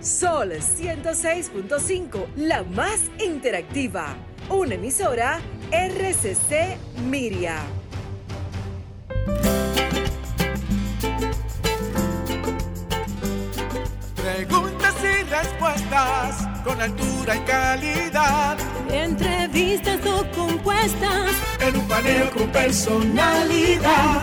Sol 106.5, la más interactiva. Una emisora RCC Miria. Preguntas y respuestas con altura y calidad. Entrevistas o compuestas en un paneo con personalidad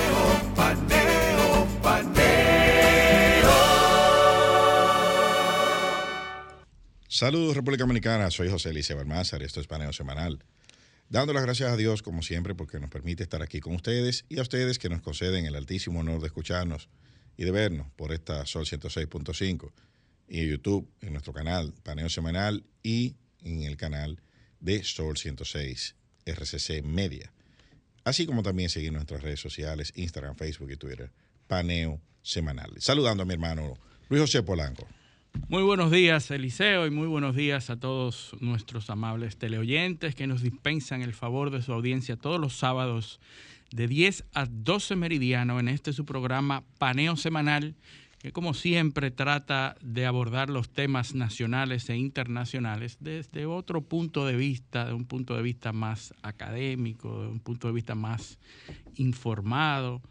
Saludos República Dominicana, soy José Eliseo Balmázar, esto es Paneo Semanal. Dando las gracias a Dios, como siempre, porque nos permite estar aquí con ustedes y a ustedes que nos conceden el altísimo honor de escucharnos y de vernos por esta Sol 106.5 y en YouTube, en nuestro canal Paneo Semanal y en el canal de Sol 106 RCC Media. Así como también seguir nuestras redes sociales, Instagram, Facebook y Twitter, Paneo Semanal. Saludando a mi hermano Luis José Polanco. Muy buenos días, Eliseo, y muy buenos días a todos nuestros amables teleoyentes que nos dispensan el favor de su audiencia todos los sábados de 10 a 12 meridiano en este su programa Paneo Semanal, que como siempre trata de abordar los temas nacionales e internacionales desde otro punto de vista, de un punto de vista más académico, de un punto de vista más informado,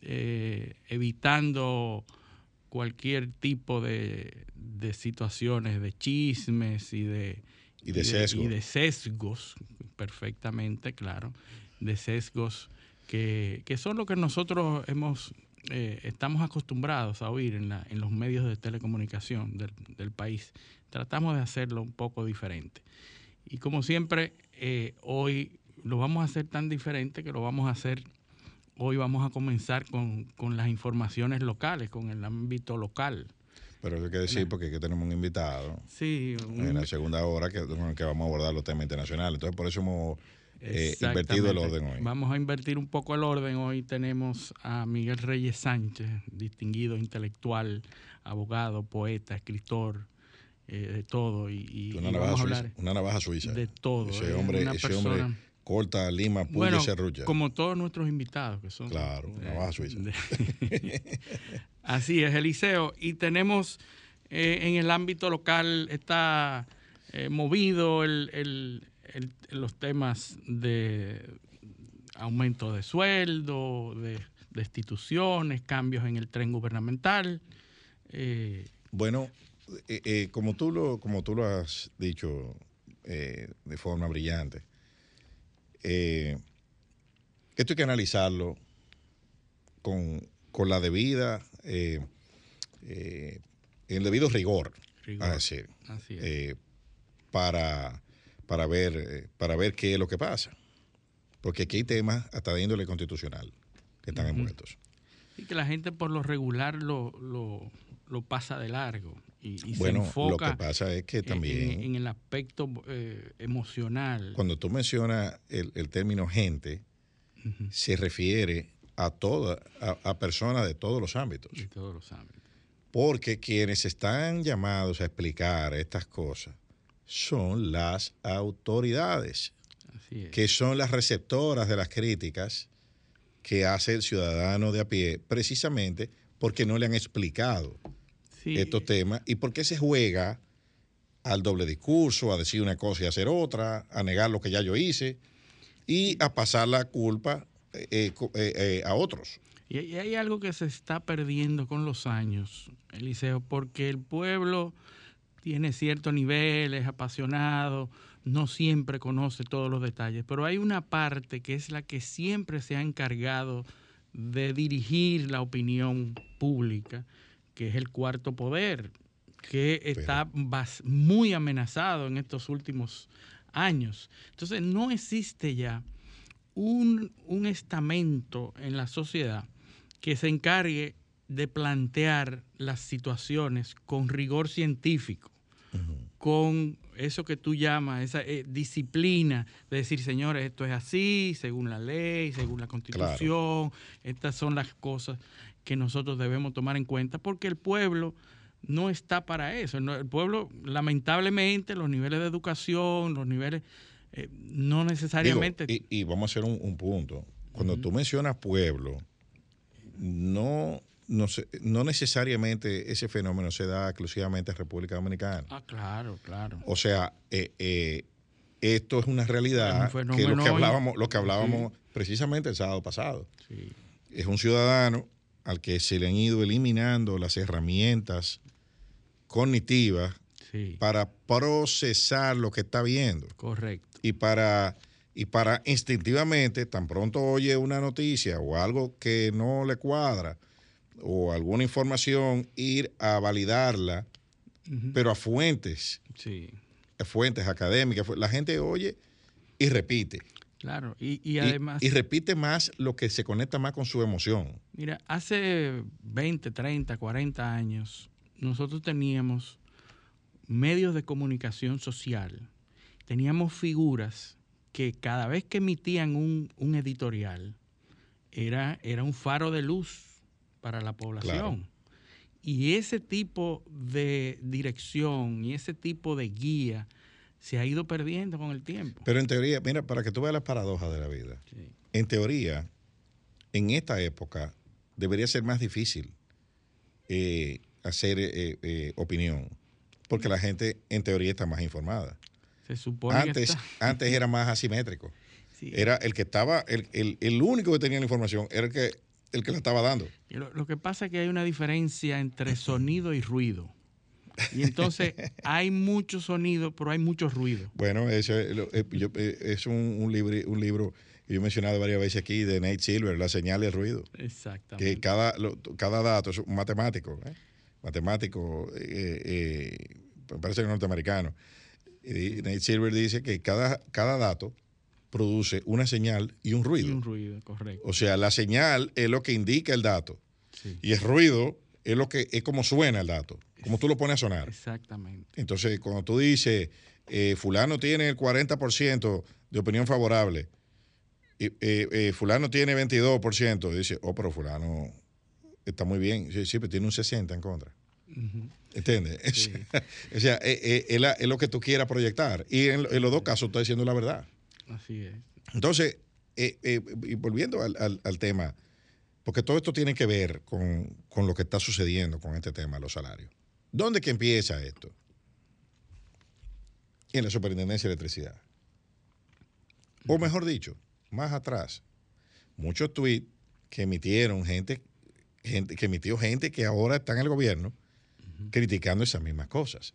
eh, evitando cualquier tipo de, situaciones, de chismes y de, y de, sesgos. y de sesgos, perfectamente, claro, de sesgos que, son lo que nosotros hemos eh, estamos acostumbrados a oír en, la, en los medios de telecomunicación del, del, país. Tratamos de hacerlo un poco diferente. Y como siempre, eh, hoy lo vamos a hacer tan diferente que lo vamos a hacer Hoy vamos a comenzar con, las informaciones locales, con el ámbito local. Pero hay que decir porque aquí tenemos un invitado sí, en la segunda hora que, que vamos a abordar los temas internacionales. Entonces, por eso hemos eh, invertido el orden hoy. Vamos a invertir un poco el orden. Hoy tenemos a Miguel Reyes Sánchez, distinguido intelectual, abogado, poeta, escritor, eh, de todo. Y, una, navaja una, navaja suiza. De todo. Ese hombre, ese hombre corta, lima, puya y serrucha. Como todos nuestros invitados que son. Claro, una baja suiza. así es, Eliseo. Y tenemos eh, en el ámbito local, está eh, movido el, los temas de aumento de sueldo, de destituciones, cambios en el tren gubernamental. Eh, bueno, como, tú lo, como tú lo has dicho de forma brillante, eh, esto hay que analizarlo con, la debida, eh, eh, el debido rigor, a decir, para, para, ver, para ver qué es lo que pasa. Porque aquí hay temas hasta de índole constitucional que están envueltos. Y que la gente por lo regular lo, lo pasa de largo y, bueno, se enfoca lo que pasa es que también en, el aspecto eh, emocional. Cuando tú mencionas el, término gente, se refiere a toda, a, personas de todos los ámbitos. De todos los ámbitos. Porque quienes están llamados a explicar estas cosas son las autoridades, que son las receptoras de las críticas que hace el ciudadano de a pie, precisamente porque no le han explicado estos temas y por qué se juega al doble discurso, a decir una cosa y hacer otra, a negar lo que ya yo hice y a pasar la culpa eh, eh, eh, a otros. Y hay algo que se está perdiendo con los años, Eliseo, porque el pueblo tiene cierto nivel, es apasionado, no siempre conoce todos los detalles, pero hay una parte que es la que siempre se ha encargado de dirigir la opinión pública que es el cuarto poder, que está muy amenazado en estos últimos años. Entonces, no existe ya un, estamento en la sociedad que se encargue de plantear las situaciones con rigor científico, con eso que tú llamas, esa eh, disciplina de decir, señores, esto es así, según la ley, según la constitución, estas son las cosas que nosotros debemos tomar en cuenta, porque el pueblo no está para eso. El pueblo, lamentablemente, los niveles de educación, los niveles, eh, no necesariamente... y, vamos a hacer un, punto. Cuando tú mencionas pueblo, no no, no necesariamente ese fenómeno se da exclusivamente en República Dominicana. Ah, claro, claro. O sea, eh, eh, esto es una realidad que lo que hablábamos, lo que hablábamos precisamente el sábado pasado. Es un ciudadano al que se le han ido eliminando las herramientas cognitivas para procesar lo que está viendo. Correcto. Y para, y para instintivamente, tan pronto oye una noticia o algo que no le cuadra, o alguna información, ir a validarla, pero a fuentes, a fuentes académicas. La gente oye y repite. Claro, y, además... Y, repite más lo que se conecta más con su emoción. Mira, hace 20, 30, 40 años, nosotros teníamos medios de comunicación social, teníamos figuras que cada vez que emitían un, un editorial, era, era un faro de luz para la población. Y ese tipo de dirección y ese tipo de guía se ha ido perdiendo con el tiempo. Pero en teoría, mira, para que tú veas las paradojas de la vida, en teoría, en esta época debería ser más difícil eh, hacer eh, eh, opinión, porque la gente en teoría está más informada. Se supone antes, antes era más asimétrico. Era el que estaba, el, el, el único que tenía la información era el que el que la estaba dando. Lo, que pasa es que hay una diferencia entre sonido y ruido. Y entonces hay mucho sonido, pero hay mucho ruido. Bueno, eso es, eh, eh, es un, libro, un libro que yo he mencionado varias veces aquí de Nate Silver, La señal y el ruido. Exactamente. Que cada, cada dato es un matemático, ¿eh? matemático, me parece que norteamericano. Y Nate Silver dice que cada, cada dato produce una señal y un ruido. un ruido, correcto. O sea, la señal es lo que indica el dato. Y el ruido es lo que es como suena el dato, como tú lo pones a sonar. Exactamente. Entonces, cuando tú dices, eh, fulano tiene el 40% de opinión favorable, y eh, eh, fulano tiene 22%, dice, oh, pero fulano está muy bien. Sí, pero tiene un 60 en contra. ¿Entiendes? o sea, es, lo que tú quieras proyectar. Y en, en los dos casos está diciendo la verdad. Así es. Entonces, eh, eh, y volviendo al, tema, porque todo esto tiene que ver con, lo que está sucediendo con este tema, los salarios. ¿Dónde que empieza esto? En la Superintendencia de Electricidad. O mejor dicho, más atrás, muchos tweets que emitieron gente, gente que emitió gente que ahora está en el gobierno criticando esas mismas cosas.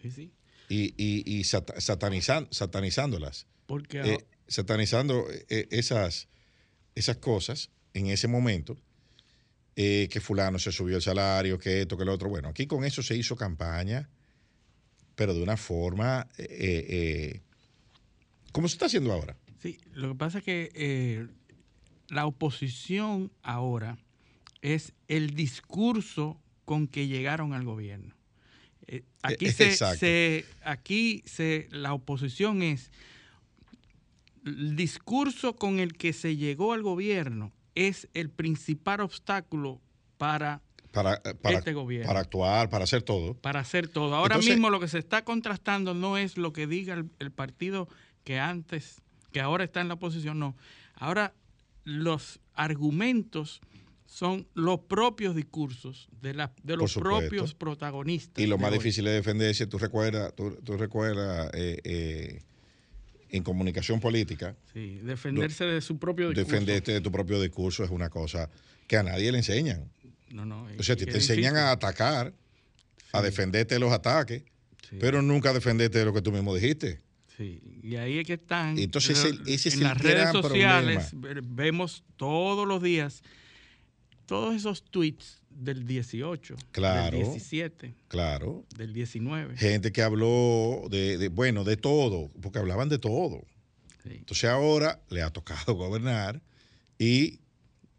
Sí, sí. Y, y, satanizándolas. Porque eh, satanizando eh, esas, esas cosas en ese momento, eh, que fulano se subió el salario, que esto, que lo otro. Bueno, aquí con eso se hizo campaña, pero de una forma como se está haciendo ahora. Sí, lo que pasa es que la oposición ahora es el discurso con que llegaron al gobierno. aquí se, aquí se, la oposición es el discurso con el que se llegó al gobierno es el principal obstáculo para, para, eh, este gobierno. Para actuar, para hacer todo. Para hacer todo. Ahora mismo lo que se está contrastando no es lo que diga el, partido que antes, que ahora está en la oposición, no. Ahora los argumentos son los propios discursos de, la, de los propios protagonistas. Y lo más difícil es defenderse. Tú recuerdas, tú, recuerdas eh, eh, en comunicación política. Sí, defenderse de su propio discurso. Defenderte de tu propio discurso es una cosa que a nadie le enseñan. No, no. O sea, te, te enseñan a atacar, a defenderte de los ataques, pero nunca a defenderte de lo que tú mismo dijiste. Sí, y ahí es que están. Entonces, ese, es en las redes sociales vemos todos los días todos esos tweets del 18, claro, del 17, claro, del 19. Gente que habló de, bueno, de todo, porque hablaban de todo. Entonces ahora le ha tocado gobernar y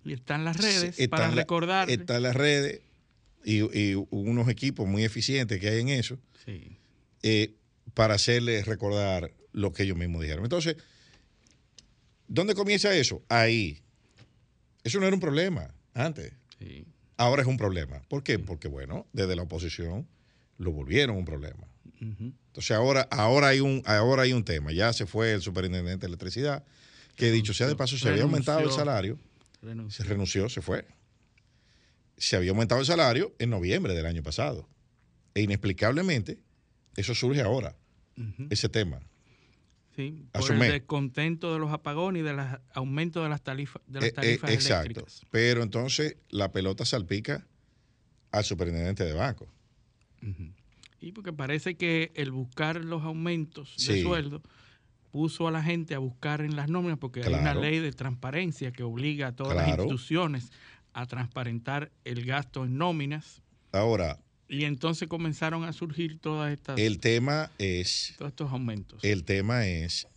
Y están las redes para recordar. Están las redes y, unos equipos muy eficientes que hay en eso eh, para hacerles recordar lo que ellos mismos dijeron. Entonces, ¿dónde comienza eso? Ahí. Eso no era un problema antes. Ahora es un problema. ¿Por qué? Porque, bueno, desde la oposición lo volvieron un problema. Entonces ahora, ahora, hay un, ahora hay un tema. Ya se fue el superintendente de electricidad, que dicho sea de paso, se había aumentado el salario. Se renunció, se fue. Se había aumentado el salario en noviembre del año pasado. E inexplicablemente, eso surge ahora, ese tema. Sí, por el descontento de los apagones y del aumento de las, tarifas de las eh, eh, tarifas exacto. Pero entonces la pelota salpica al superintendente de banco. Y porque parece que el buscar los aumentos de sueldo puso a la gente a buscar en las nóminas, porque hay una ley de transparencia que obliga a todas las instituciones a transparentar el gasto en nóminas. Ahora. Y entonces comenzaron a surgir todas estas. El tema es. Todos estos aumentos. El tema es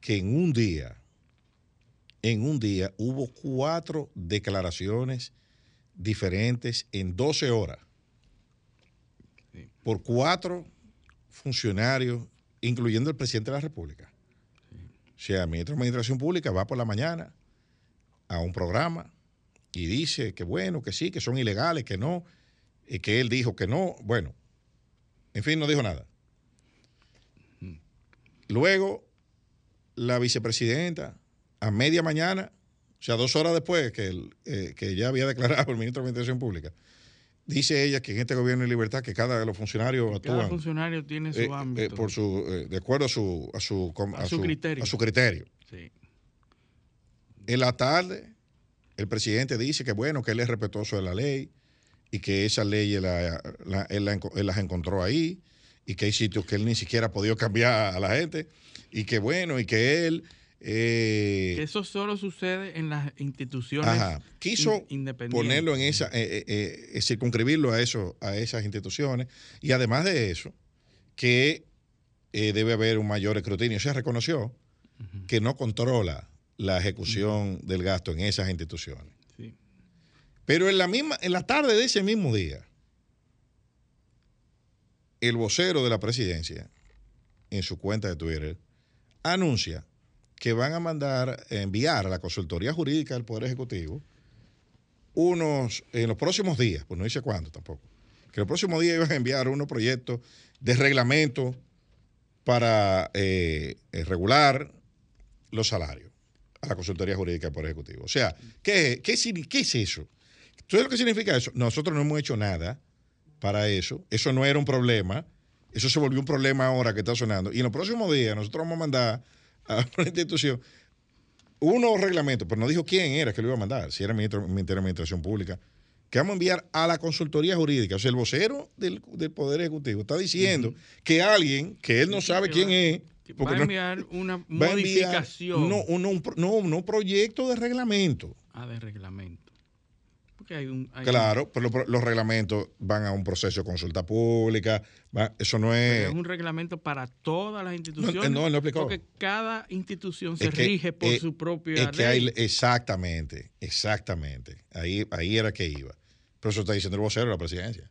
que en un día, en un día hubo cuatro declaraciones diferentes en 12 horas por cuatro funcionarios, incluyendo el presidente de la República. O sea, el ministro de Administración Pública va por la mañana a un programa y dice que bueno, que sí, que son ilegales, que no, y que él dijo que no. Bueno, en fin, no dijo nada. Luego, la vicepresidenta, a media mañana, o sea, dos horas después que, eh, que ya había declarado el ministro de Administración Pública, Dice ella que en este gobierno de libertad que cada de los funcionarios actúan. Cada funcionario tiene su eh, eh, ámbito. por su, de acuerdo a su, a su, a su, criterio. A su criterio. Sí. En la tarde, el presidente dice que bueno, que él es respetuoso de la ley y que esas leyes la, él, las encontró ahí y que hay sitios que él ni siquiera ha podido cambiar a la gente y que bueno, y que él eh, Eso solo sucede en las instituciones ajá, quiso ponerlo en esa, eh, eh, circunscribirlo a eso, a esas instituciones y además de eso, que debe haber un mayor escrutinio. Se reconoció que no controla la ejecución del gasto en esas instituciones. Pero en la misma, en la tarde de ese mismo día, el vocero de la presidencia, en su cuenta de Twitter, anuncia que van a mandar, enviar a la consultoría jurídica del Poder Ejecutivo unos, en los próximos días, pues no dice cuándo tampoco, que los próximos días iban a enviar unos proyectos de reglamento para eh, eh, regular los salarios a la consultoría jurídica del Poder Ejecutivo. O sea, ¿qué, qué, qué es eso? ¿Sabes lo que significa eso? Nosotros no hemos hecho nada para eso. Eso no era un problema. Eso se volvió un problema ahora que está sonando. Y en los próximos días nosotros vamos a mandar a una institución unos reglamentos, pero no dijo quién era que lo iba a mandar, si era el ministro, de Administración Pública, que vamos a enviar a la consultoría jurídica. O sea, el vocero del, Poder Ejecutivo está diciendo que alguien, que él no sabe quién es, va a enviar una modificación. no, un, no, no, proyecto de reglamento. Ah, de reglamento claro, pero los, reglamentos van a un proceso de consulta pública. eso no es. es un reglamento para todas las instituciones. No, no, Porque cada institución se rige por su propia ley. exactamente, exactamente. Ahí, ahí era que iba. Pero eso está diciendo el vocero de la presidencia.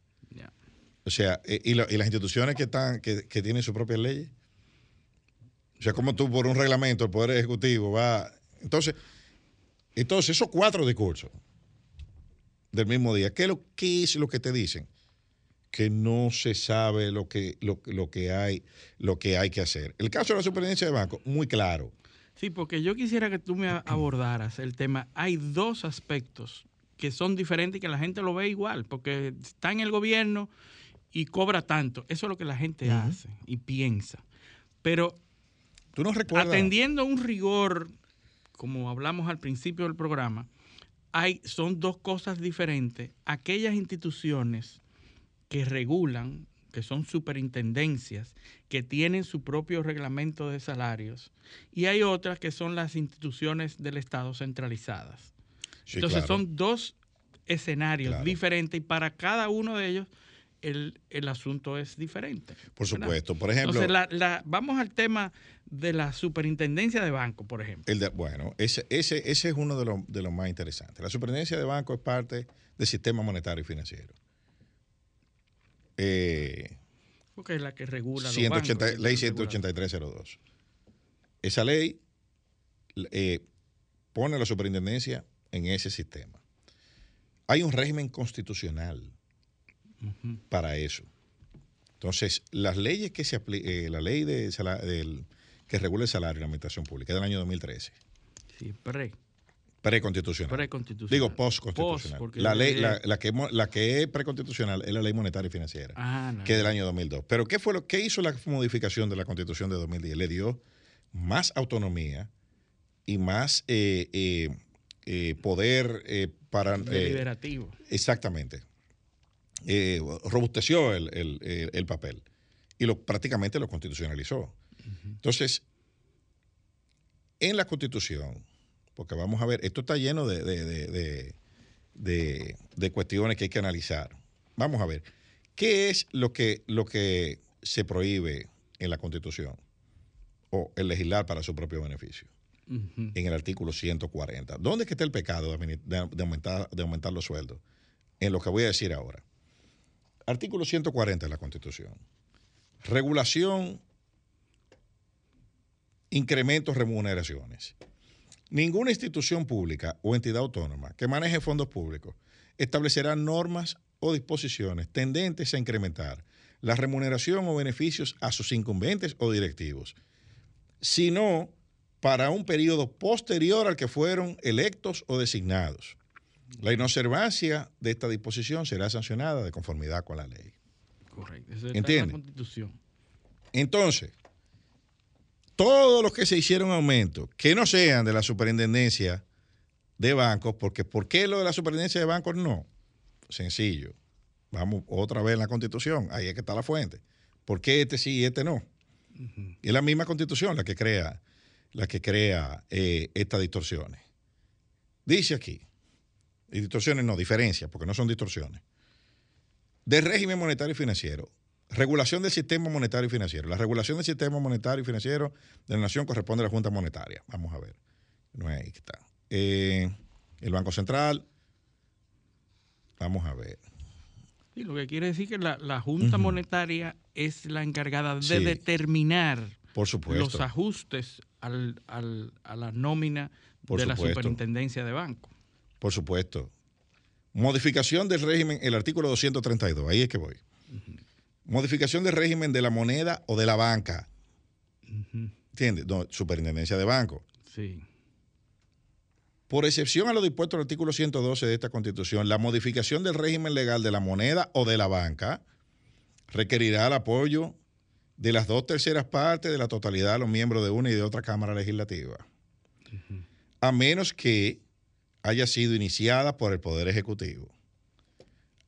O sea, eh, y, las instituciones que están, que, que tienen sus propias leyes. O sea, como tú por un reglamento, el Poder Ejecutivo va. Entonces, entonces esos cuatro discursos del mismo día. ¿Qué, lo, es lo que te dicen? Que no se sabe lo que, lo, que hay, lo que hay que hacer. El caso de la superintendencia de banco, muy claro. Sí, porque yo quisiera que tú me abordaras el tema. Hay dos aspectos que son diferentes y que la gente lo ve igual, porque está en el gobierno y cobra tanto. Eso es lo que la gente hace y piensa. Pero ¿Tú no recuerdas? atendiendo un rigor, como hablamos al principio del programa, son dos cosas diferentes. Aquellas instituciones que regulan, que son superintendencias, que tienen su propio reglamento de salarios, y hay otras que son las instituciones del Estado centralizadas. Entonces son dos escenarios diferentes y para cada uno de ellos el, el asunto es diferente. Por ¿verdad? supuesto. Por ejemplo, Entonces, la- la- vamos al tema de la superintendencia de banco, por ejemplo. el de- bueno, ese, ese, ese es uno de los, de los más interesantes. La superintendencia de banco es parte del sistema monetario y financiero. Eh, Porque es la que regula los 180 bancos, ley es la que regula. 18302. Esa ley eh, pone a la superintendencia en ese sistema. Hay un régimen constitucional para eso. Entonces, las leyes que se aplican, la ley de del- que regula el salario en la administración pública es del año 2013, Sí, pre, preconstitucional. preconstitucional. Digo postconstitucional. Post, la ley, la, la que, la que es preconstitucional es la ley monetaria y financiera. Ah, no. que es del año 2002. Pero ¿qué fue lo que hizo la modificación de la Constitución de 2010? Le dio más autonomía y más eh, eh, eh, poder eh, para... eh, Deliberativo. exactamente. Eh, robusteció el, el- el- el papel y lo, prácticamente lo constitucionalizó. Entonces, en la Constitución, porque vamos a ver, esto está lleno de, de- de- de- cuestiones que hay que analizar. Vamos a ver, ¿qué es lo que, lo que se prohíbe en la Constitución? O el legislar para su propio beneficio. En el artículo 140. ¿Dónde es que está el pecado de aumentar, de aumentar los sueldos? En lo que voy a decir ahora. Artículo 140 de la Constitución. Regulación, incrementos, remuneraciones. Ninguna institución pública o entidad autónoma que maneje fondos públicos establecerá normas o disposiciones tendentes a incrementar la remuneración o beneficios a sus incumbentes o directivos, sino para un periodo posterior al que fueron electos o designados. La inobservancia de esta disposición será sancionada de conformidad con la ley. Correcto. Eso está en ¿Entiende? la Constitución. Entonces, todos los que se hicieron aumentos, que no sean de la superintendencia de bancos, porque ¿por qué lo de la superintendencia de bancos no? Sencillo. Vamos otra vez en la constitución, ahí es que está la fuente. ¿Por qué este sí y este no? Y es la misma constitución la que crea, la que crea eh, estas distorsiones. Dice aquí, y distorsiones no, diferencias, porque no son distorsiones. Del régimen monetario y financiero, regulación del sistema monetario y financiero. La regulación del sistema monetario y financiero de la nación corresponde a la Junta Monetaria. Vamos a ver. No es ahí que está. Eh, el Banco Central. Vamos a ver. Sí, lo que quiere decir que la, la Junta Monetaria es la encargada de Sí. determinar Por los ajustes al, al- a la nómina Por de la superintendencia de banco. Por supuesto. Modificación del régimen, el artículo 232, ahí es que voy. Modificación del régimen de la moneda o de la banca. ¿Entiendes? No, superintendencia de banco. Sí. Por excepción a lo dispuesto en el artículo 112 de esta Constitución, la modificación del régimen legal de la moneda o de la banca requerirá el apoyo de las dos terceras partes de la totalidad de los miembros de una y de otra Cámara Legislativa, a menos que haya sido iniciada por el Poder Ejecutivo,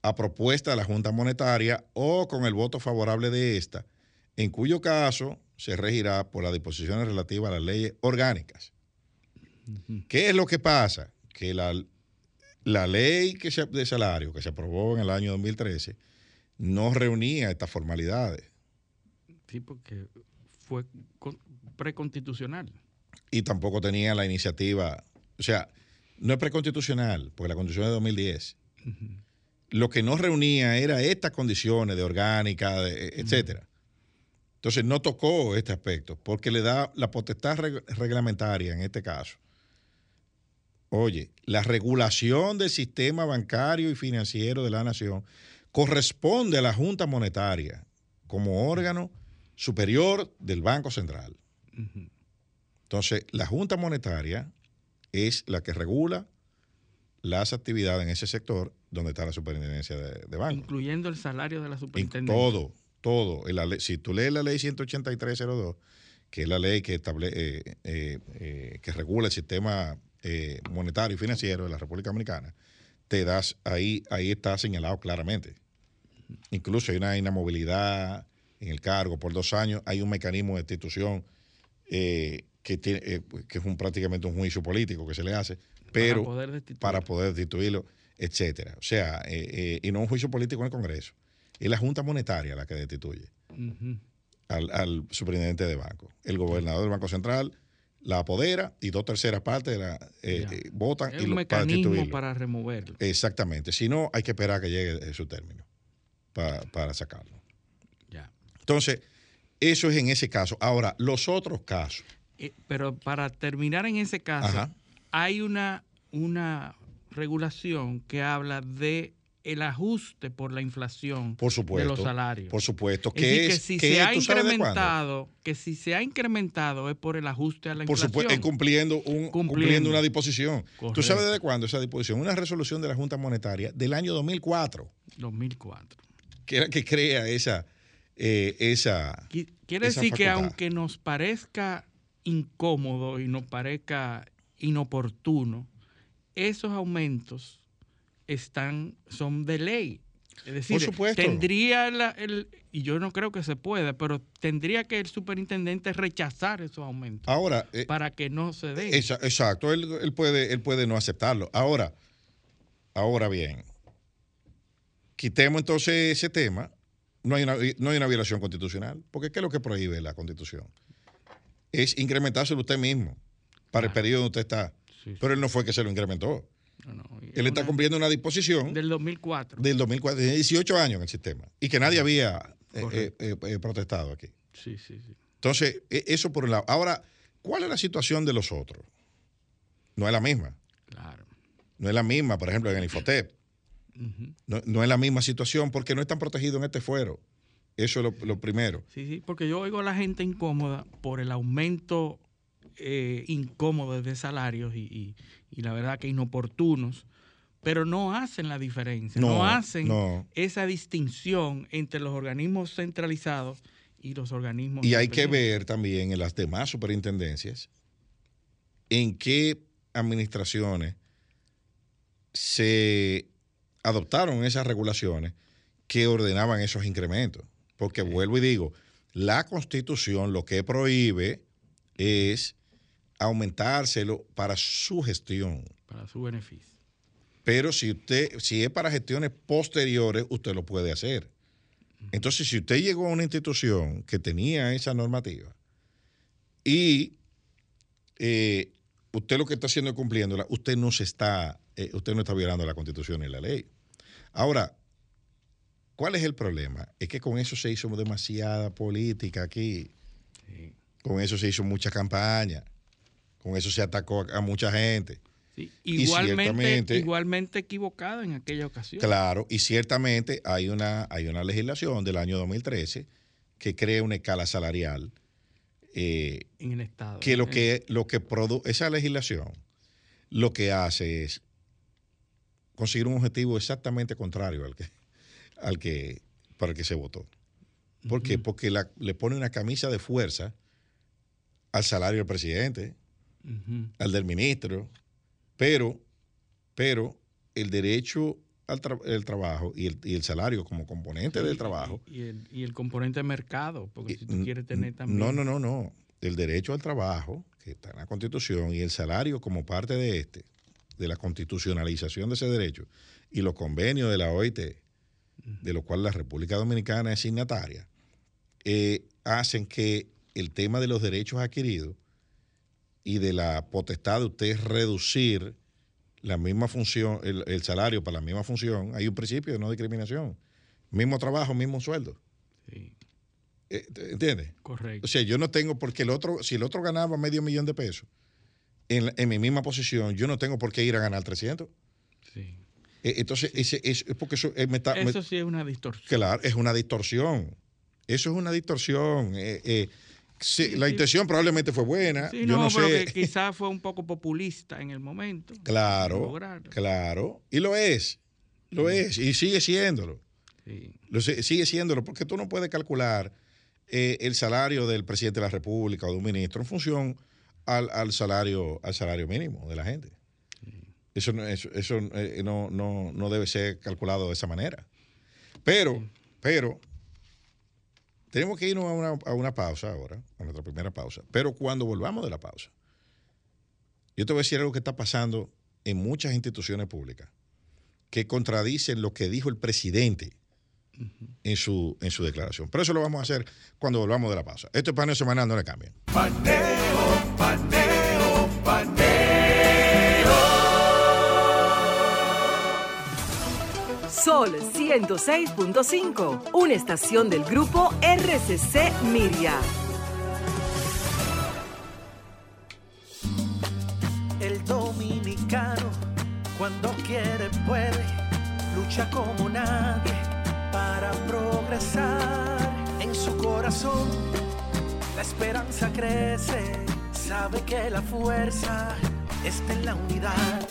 a propuesta de la Junta Monetaria o con el voto favorable de esta, en cuyo caso se regirá por las disposiciones relativas a las leyes orgánicas. ¿Qué es lo que pasa? Que la, la ley que se- de salario que se aprobó en el año 2013 no reunía estas formalidades Sí, porque fue con- preconstitucional. y tampoco tenía la iniciativa, o sea, no es preconstitucional, porque la constitución es de 2010. Lo que no reunía era estas condiciones de orgánica, de- etcétera. Entonces no tocó este aspecto, porque le da la potestad reg- reglamentaria en este caso. Oye, la regulación del sistema bancario y financiero de la nación corresponde a la Junta Monetaria como órgano superior del Banco Central. Entonces, la Junta Monetaria es la que regula las actividades en ese sector donde está la superintendencia de, de bancos. Incluyendo el salario de la En superintendencia. todo, todo. En la ley- si tú lees la ley 18302, que es la ley que, estable, eh, eh, eh, que regula el sistema monetario y financiero de la República Dominicana, te das, ahí, ahí está señalado claramente. Incluso hay una inamovilidad en el cargo por dos años, hay un mecanismo de destitución eh, que, tiene, eh, que es un, prácticamente un juicio político que se le hace, pero poder para poder destituirlo, etcétera. O sea, eh, eh, y no un juicio político en el Congreso. es la Junta Monetaria la que destituye al, al superintendente de banco. El gobernador del Banco Central la apodera y dos terceras partes la, votan Es y un lo, para mecanismo destituirlo. para removerlo. Exactamente. Si no, hay que esperar a que llegue su término para, para sacarlo. Ya. Entonces, eso es en ese caso. Ahora, los otros casos. Eh, pero para terminar en ese caso, Ajá. hay una, una regulación que habla de el ajuste por la inflación Por supuesto. de los salarios. Por supuesto. Es Que decir, es, que si se es- ha incrementado, que si se ha incrementado es por el ajuste a la Por inflación. supuesto, es cumpliendo, un, cumpliendo. Cumpliendo. una disposición. ¿Tú sabes desde cuándo esa disposición? Una resolución de la Junta Monetaria del año 2004, 2004. que era que crea esa, eh, esa, Qui- Quiere esa decir que aunque nos parezca incómodo y nos parezca inoportuno, esos aumentos están, son de ley. Es decir, supuesto. tendría la- el, y yo no creo que se pueda, pero tendría que el superintendente rechazar esos aumentos Ahora, eh, para que no se esa- exacto, él, él puede, él puede no aceptarlo. Ahora, ahora bien, quitemos entonces ese tema. No hay, una, no hay una violación constitucional, porque ¿qué es lo que prohíbe la constitución? Es incrementárselo usted mismo para el Claro. periodo donde usted está. Sí, sí. Pero él no fue que se lo incrementó. No, no, y Él está cumpliendo una disposición del 2004. del 2004, tiene 18 años en el sistema y que nadie había eh, eh, eh, protestado aquí. Sí, sí, sí. Entonces, e- eso por un lado. Ahora, ¿cuál es la situación de los otros? No es la misma. Claro. No es la misma, por ejemplo, en el Infotep. No, no es la misma situación porque no están protegidos en este fuero. Eso es lo, lo primero. Sí, sí, porque yo oigo a la gente incómoda por el aumento eh, incómodo de salarios y, y- y la verdad que inoportunos, pero no hacen la diferencia, no, No, hacen no. esa distinción entre los organismos centralizados y los organismos. Y hay que ver también en las demás superintendencias en qué administraciones se adoptaron esas regulaciones que ordenaban esos incrementos. Porque vuelvo y digo, la constitución lo que prohíbe es aumentárselo para su gestión. Para su beneficio. Pero si usted, si es para gestiones posteriores, usted lo puede hacer. Entonces, si usted llegó a una institución que tenía esa normativa y eh, usted lo que está haciendo es cumpliéndola, usted no se está, eh, usted no está violando la constitución ni la ley. Ahora, ¿cuál es el problema? Es que con eso se hizo demasiada política aquí. Sí. Con eso se hizo mucha campaña. Con eso se atacó a, a mucha gente. Sí, Igualmente, igualmente equivocado en aquella ocasión. Claro, y ciertamente hay una, hay una legislación del año 2013 que crea una escala salarial eh, En el Estado. que lo Eh, que, lo que produce, esa legislación lo que hace es conseguir un objetivo exactamente contrario al que, al que, para el que se votó. ¿Por qué? Porque la- le pone una camisa de fuerza al salario del presidente, al del ministro, pero, pero el derecho al tra- el trabajo y el, y el salario como componente del trabajo. Y, y el, y el componente de mercado, porque y- si tú quieres tener también. No, no, no, no. El derecho al trabajo, que está en la Constitución, y el salario como parte de este, de la constitucionalización de ese derecho, y los convenios de la OIT, de los cuales la República Dominicana es signataria, eh, hacen que el tema de los derechos adquiridos y de la potestad de usted reducir la misma función, el, el salario para la misma función, hay un principio de no discriminación. Mismo trabajo, mismo sueldo. Sí, Eh, ¿Entiendes? correcto. O sea, yo no tengo, porque el otro, si el otro ganaba medio millón de pesos en, en mi misma posición, yo no tengo por qué ir a ganar 300. Sí. Eh, Entonces, ese, es, es porque eso eh, me está. me- Eso sí es una distorsión. claro, es una distorsión. Eso es una distorsión. Eh, eh, sí, Sí, la sí. intención probablemente fue buena. Sí, yo no, no, pero sé. quizás fue un poco populista en el momento. Claro, claro. Y lo es. Lo es. Y sigue siéndolo. Lo si- sigue siéndolo, porque tú no puedes calcular eh, el salario del presidente de la República o de un ministro en función al, al salario, al salario mínimo de la gente. Eso, eso, eh, no, no, no debe ser calculado de esa manera. Pero, pero, tenemos que irnos a una, a una pausa ahora, a nuestra primera pausa. Pero cuando volvamos de la pausa, yo te voy a decir algo que está pasando en muchas instituciones públicas que contradicen lo que dijo el presidente en su, en su declaración. Pero eso lo vamos a hacer cuando volvamos de la pausa. Esto es paneo semanal, no le cambien. Paneo, paneo, Sol 106.5, una estación del grupo RCC Miria. El dominicano, cuando quiere, puede, lucha como nadie para progresar. En su corazón, la esperanza crece, sabe que la fuerza está en la unidad.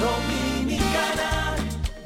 Dominicana,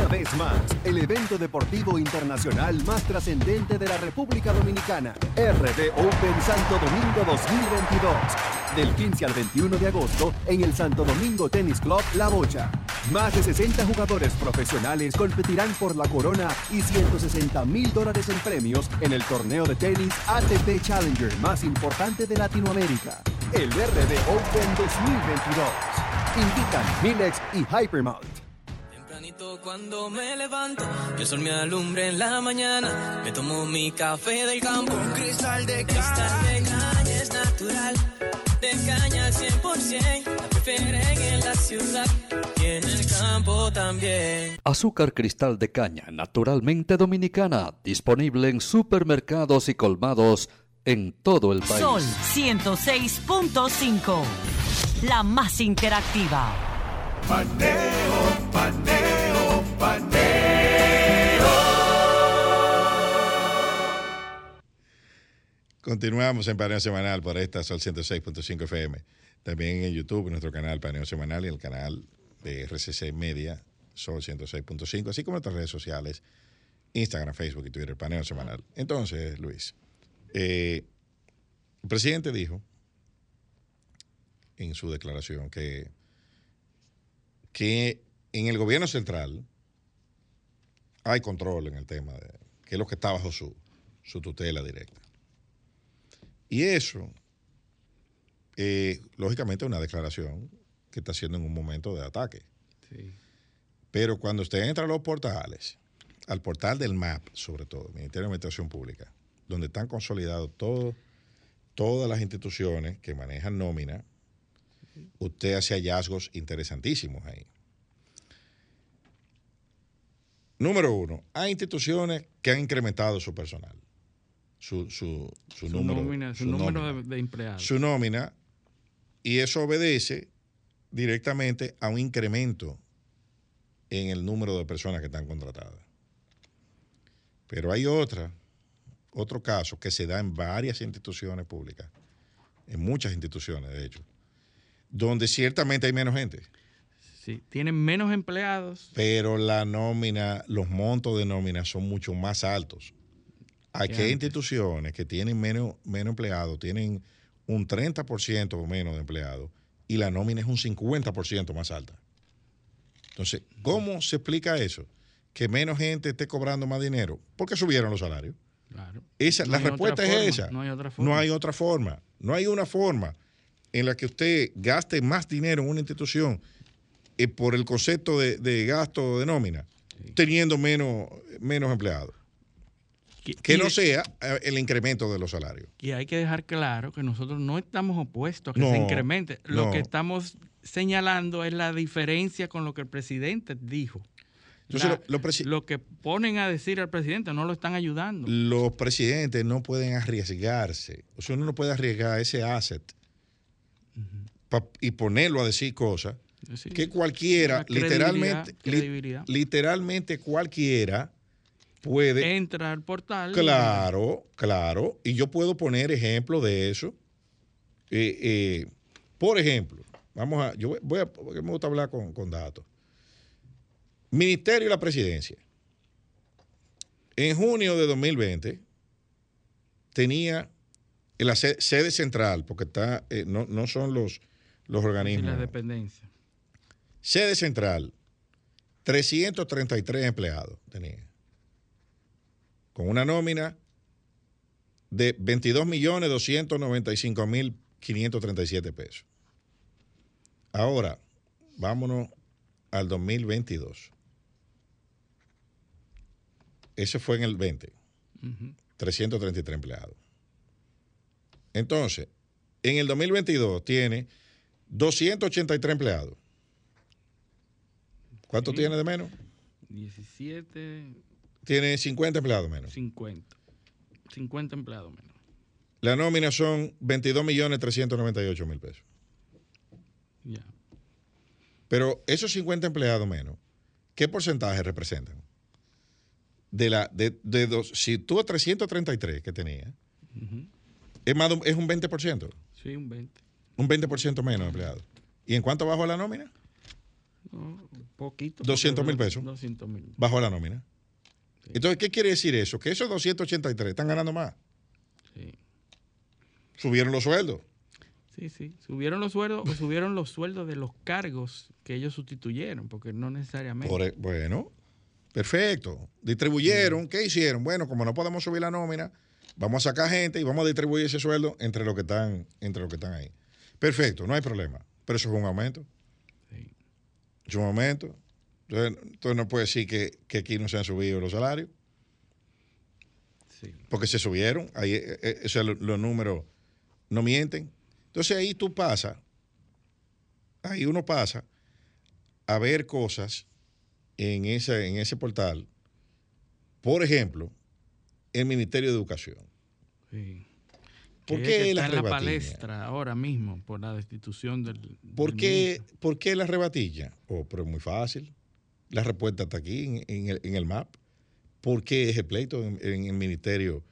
Una vez más, el evento deportivo internacional más trascendente de la República Dominicana, RD Open Santo Domingo 2022, del 15 al 21 de agosto en el Santo Domingo Tennis Club La Bocha. Más de 60 jugadores profesionales competirán por la corona y 160 mil dólares en premios en el torneo de tenis ATP Challenger más importante de Latinoamérica, el RD Open 2022. Invitan Minex y Hypermount. Cuando me levanto, el sol me alumbra en la mañana. Me tomo mi café del campo. Un cristal de cristal de caña es natural. De caña al 100%. La prefieren en la ciudad y en el campo también. Azúcar cristal de caña, naturalmente dominicana, disponible en supermercados y colmados en todo el país. Sol 106.5, la más interactiva. Paneo, paneo. Continuamos en Paneo Semanal por esta Sol 106.5 FM. También en YouTube, nuestro canal Paneo Semanal y el canal de RCC Media, Sol 106.5, así como nuestras redes sociales, Instagram, Facebook y Twitter, Paneo Semanal. Entonces, Luis, eh, el presidente dijo en su declaración que, que en el gobierno central hay control en el tema de que es lo que está bajo su, su tutela directa. Y eso, eh, lógicamente, es una declaración que está haciendo en un momento de ataque. Pero cuando usted entra a los portales, al portal del MAP, sobre todo, Ministerio de Administración Pública, donde están consolidados todo, todas las instituciones que manejan nómina, usted hace hallazgos interesantísimos ahí. Número uno, hay instituciones que han incrementado su personal, su, su, su, Su número, nómina, su número nómina de empleados. su nómina y eso obedece directamente a un incremento en el número de personas que están contratadas. Pero hay otra, otro caso que se da en varias instituciones públicas, en muchas instituciones de hecho, donde ciertamente hay menos gente, Sí, tienen menos empleados. pero la nómina, los montos de nómina son mucho más altos. Aquí hay instituciones que tienen menos, menos empleados, tienen un 30% o menos de empleados y la nómina es un 50% más alta. Entonces, ¿cómo se explica eso? Que menos gente esté cobrando más dinero. ¿Por qué subieron los salarios? Claro. Esa, No la respuesta forma, es esa. no hay otra forma. No hay otra forma. No hay una forma en la que usted gaste más dinero en una institución eh, por el concepto de, de gasto de nómina, teniendo menos, menos empleados. Que no sea eh, el incremento de los salarios. Y hay que dejar claro que nosotros no estamos opuestos a que No, se incremente. Lo no. que estamos señalando es la diferencia con lo que el presidente dijo. Entonces, La- lo- lo presi- lo que ponen a decir al presidente no lo están ayudando. Los presidentes no pueden arriesgarse. O sea, uno no puede arriesgar ese asset y ponerlo a decir cosas Sí. que cualquiera, credibilidad, literalmente, li- literalmente cualquiera puede... Entra al portal. Claro, claro. Y yo puedo poner ejemplos de eso. Eh, eh, por ejemplo, vamos a, yo voy a, porque me gusta hablar con, con datos. Ministerio de la Presidencia. En junio de 2020 tenía en la se- sede central, porque está, eh, no, no son los, los Y organismos. la dependencia. Sede central, 333 empleados tenía. Con una nómina de 22.295.537 pesos. Ahora, vámonos al 2022. Ese fue en el 20, Ujú. 333 empleados. Entonces, en el 2022 tiene 283 empleados. ¿Cuánto Sí. tiene de menos? 17, Tiene 50 empleados menos. 50. 50 empleados menos. La nómina son 22 millones 398 mil pesos. Ya. Pero esos 50 empleados menos, ¿qué porcentaje representan? De la, de, de dos, si tú 333 que tenía, Ujú. es, más de es un 20%, Sí, un 20. un 20% menos de empleados. ¿Y en cuánto bajó la nómina? Poquito. 200 mil pesos. 200 mil. Bajó la nómina. Entonces, ¿qué quiere decir eso? Que esos 283 están ganando más. Sí. Subieron los sueldos. Sí, sí. Subieron los sueldos o subieron los sueldos de los cargos que ellos sustituyeron, porque no necesariamente. Por e- bueno, perfecto. Distribuyeron, ¿qué hicieron? Bueno, como no podemos subir la nómina, vamos a sacar gente y vamos a distribuir ese sueldo entre los que están, entre los que están ahí. Perfecto, no hay problema. Pero eso es un aumento. Un aumento. Entonces, entonces no puede decir que, que aquí no se han subido los salarios, Sí. porque se subieron. Ahí, eh, eh, o sea, lo- los números no mienten. Entonces ahí tú pasas, ahí uno pasa a ver cosas en ese, en ese portal. Por ejemplo, el Ministerio de Educación. sí. ¿Por qué es que la está en la rebatiña? palestra ahora mismo por la destitución del. ¿Por del qué. ¿Por qué la rebatilla? Oh, pero es muy fácil. La respuesta está aquí en, en el, en el MAP. ¿Por qué es el pleito en, en el ministerio,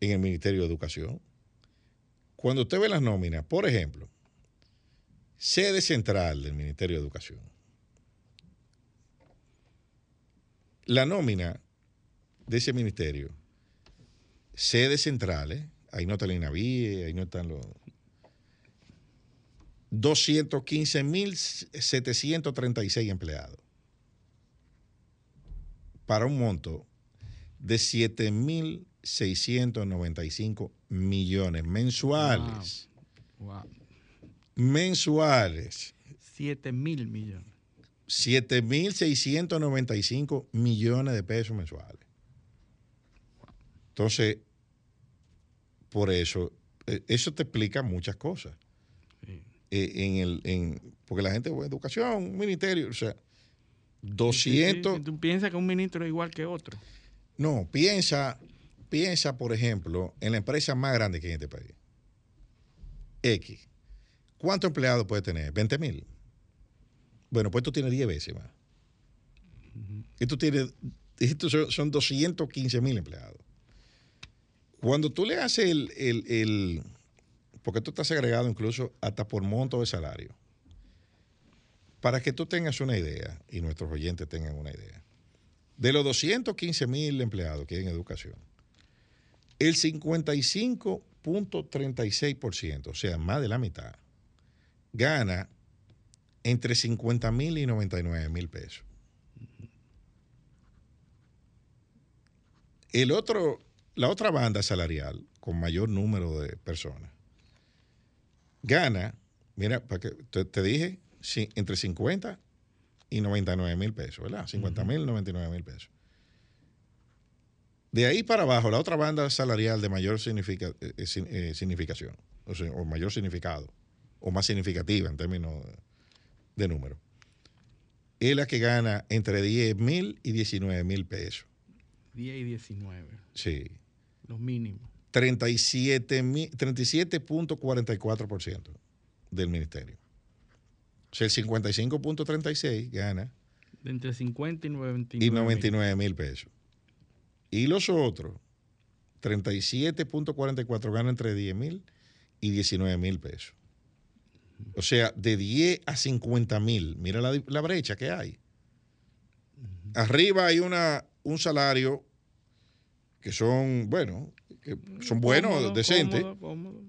en el Ministerio de Educación? Cuando usted ve las nóminas, por ejemplo, sede central del Ministerio de Educación. La nómina de ese ministerio, sedes centrales, ahí no está el INAVIE, ahí no están los, 215.736 empleados. Para un monto de 7.695 millones mensuales. Wow. Mensuales. 7 mil millones. 7.695 millones de pesos mensuales. Entonces, por eso, eh, eso te explica muchas cosas. Sí. Eh, en el, en, porque la gente, bueno, educación, ministerio, o sea, Sí, sí, 200. sí. Tú piensas que un ministro es igual que otro. No, piensa, piensa, por ejemplo, en la empresa más grande que hay en este país. X. ¿Cuántos empleados puede tener? 20 mil. Bueno, pues tú tienes 10 veces más. Y tú tienes, estos son, son 215 mil empleados. Cuando tú le haces el, el, el- porque esto está segregado incluso hasta por monto de salario. Para que tú tengas una idea y nuestros oyentes tengan una idea. De los 215 mil empleados que hay en educación, el 55.36%, o sea, más de la mitad, gana entre 50 mil y 99 mil pesos. El otro, la otra banda salarial con mayor número de personas gana, mira, para que te, te dije, entre 50 y 99 mil pesos, ¿verdad? 50 mil, 99 mil pesos. De ahí para abajo, la otra banda salarial de mayor significa- eh, eh, eh, significación, o, sea, o mayor significado, o más significativa en términos de número, es la que gana entre 10 mil y 19 mil pesos. 10 y 19. Sí. Los mínimos. 37 mil- 37.44% del ministerio. O sea, el 55.36 gana De entre 50 y 99. y 99 mil pesos. Y los otros, 37.44 ganan entre 10 mil y 19 mil pesos. O sea, de 10 a 50 mil. Mira la, la brecha que hay. Arriba hay una, un salario que son, bueno, que son buenos, Cómodo, decentes, cómodo, cómodo.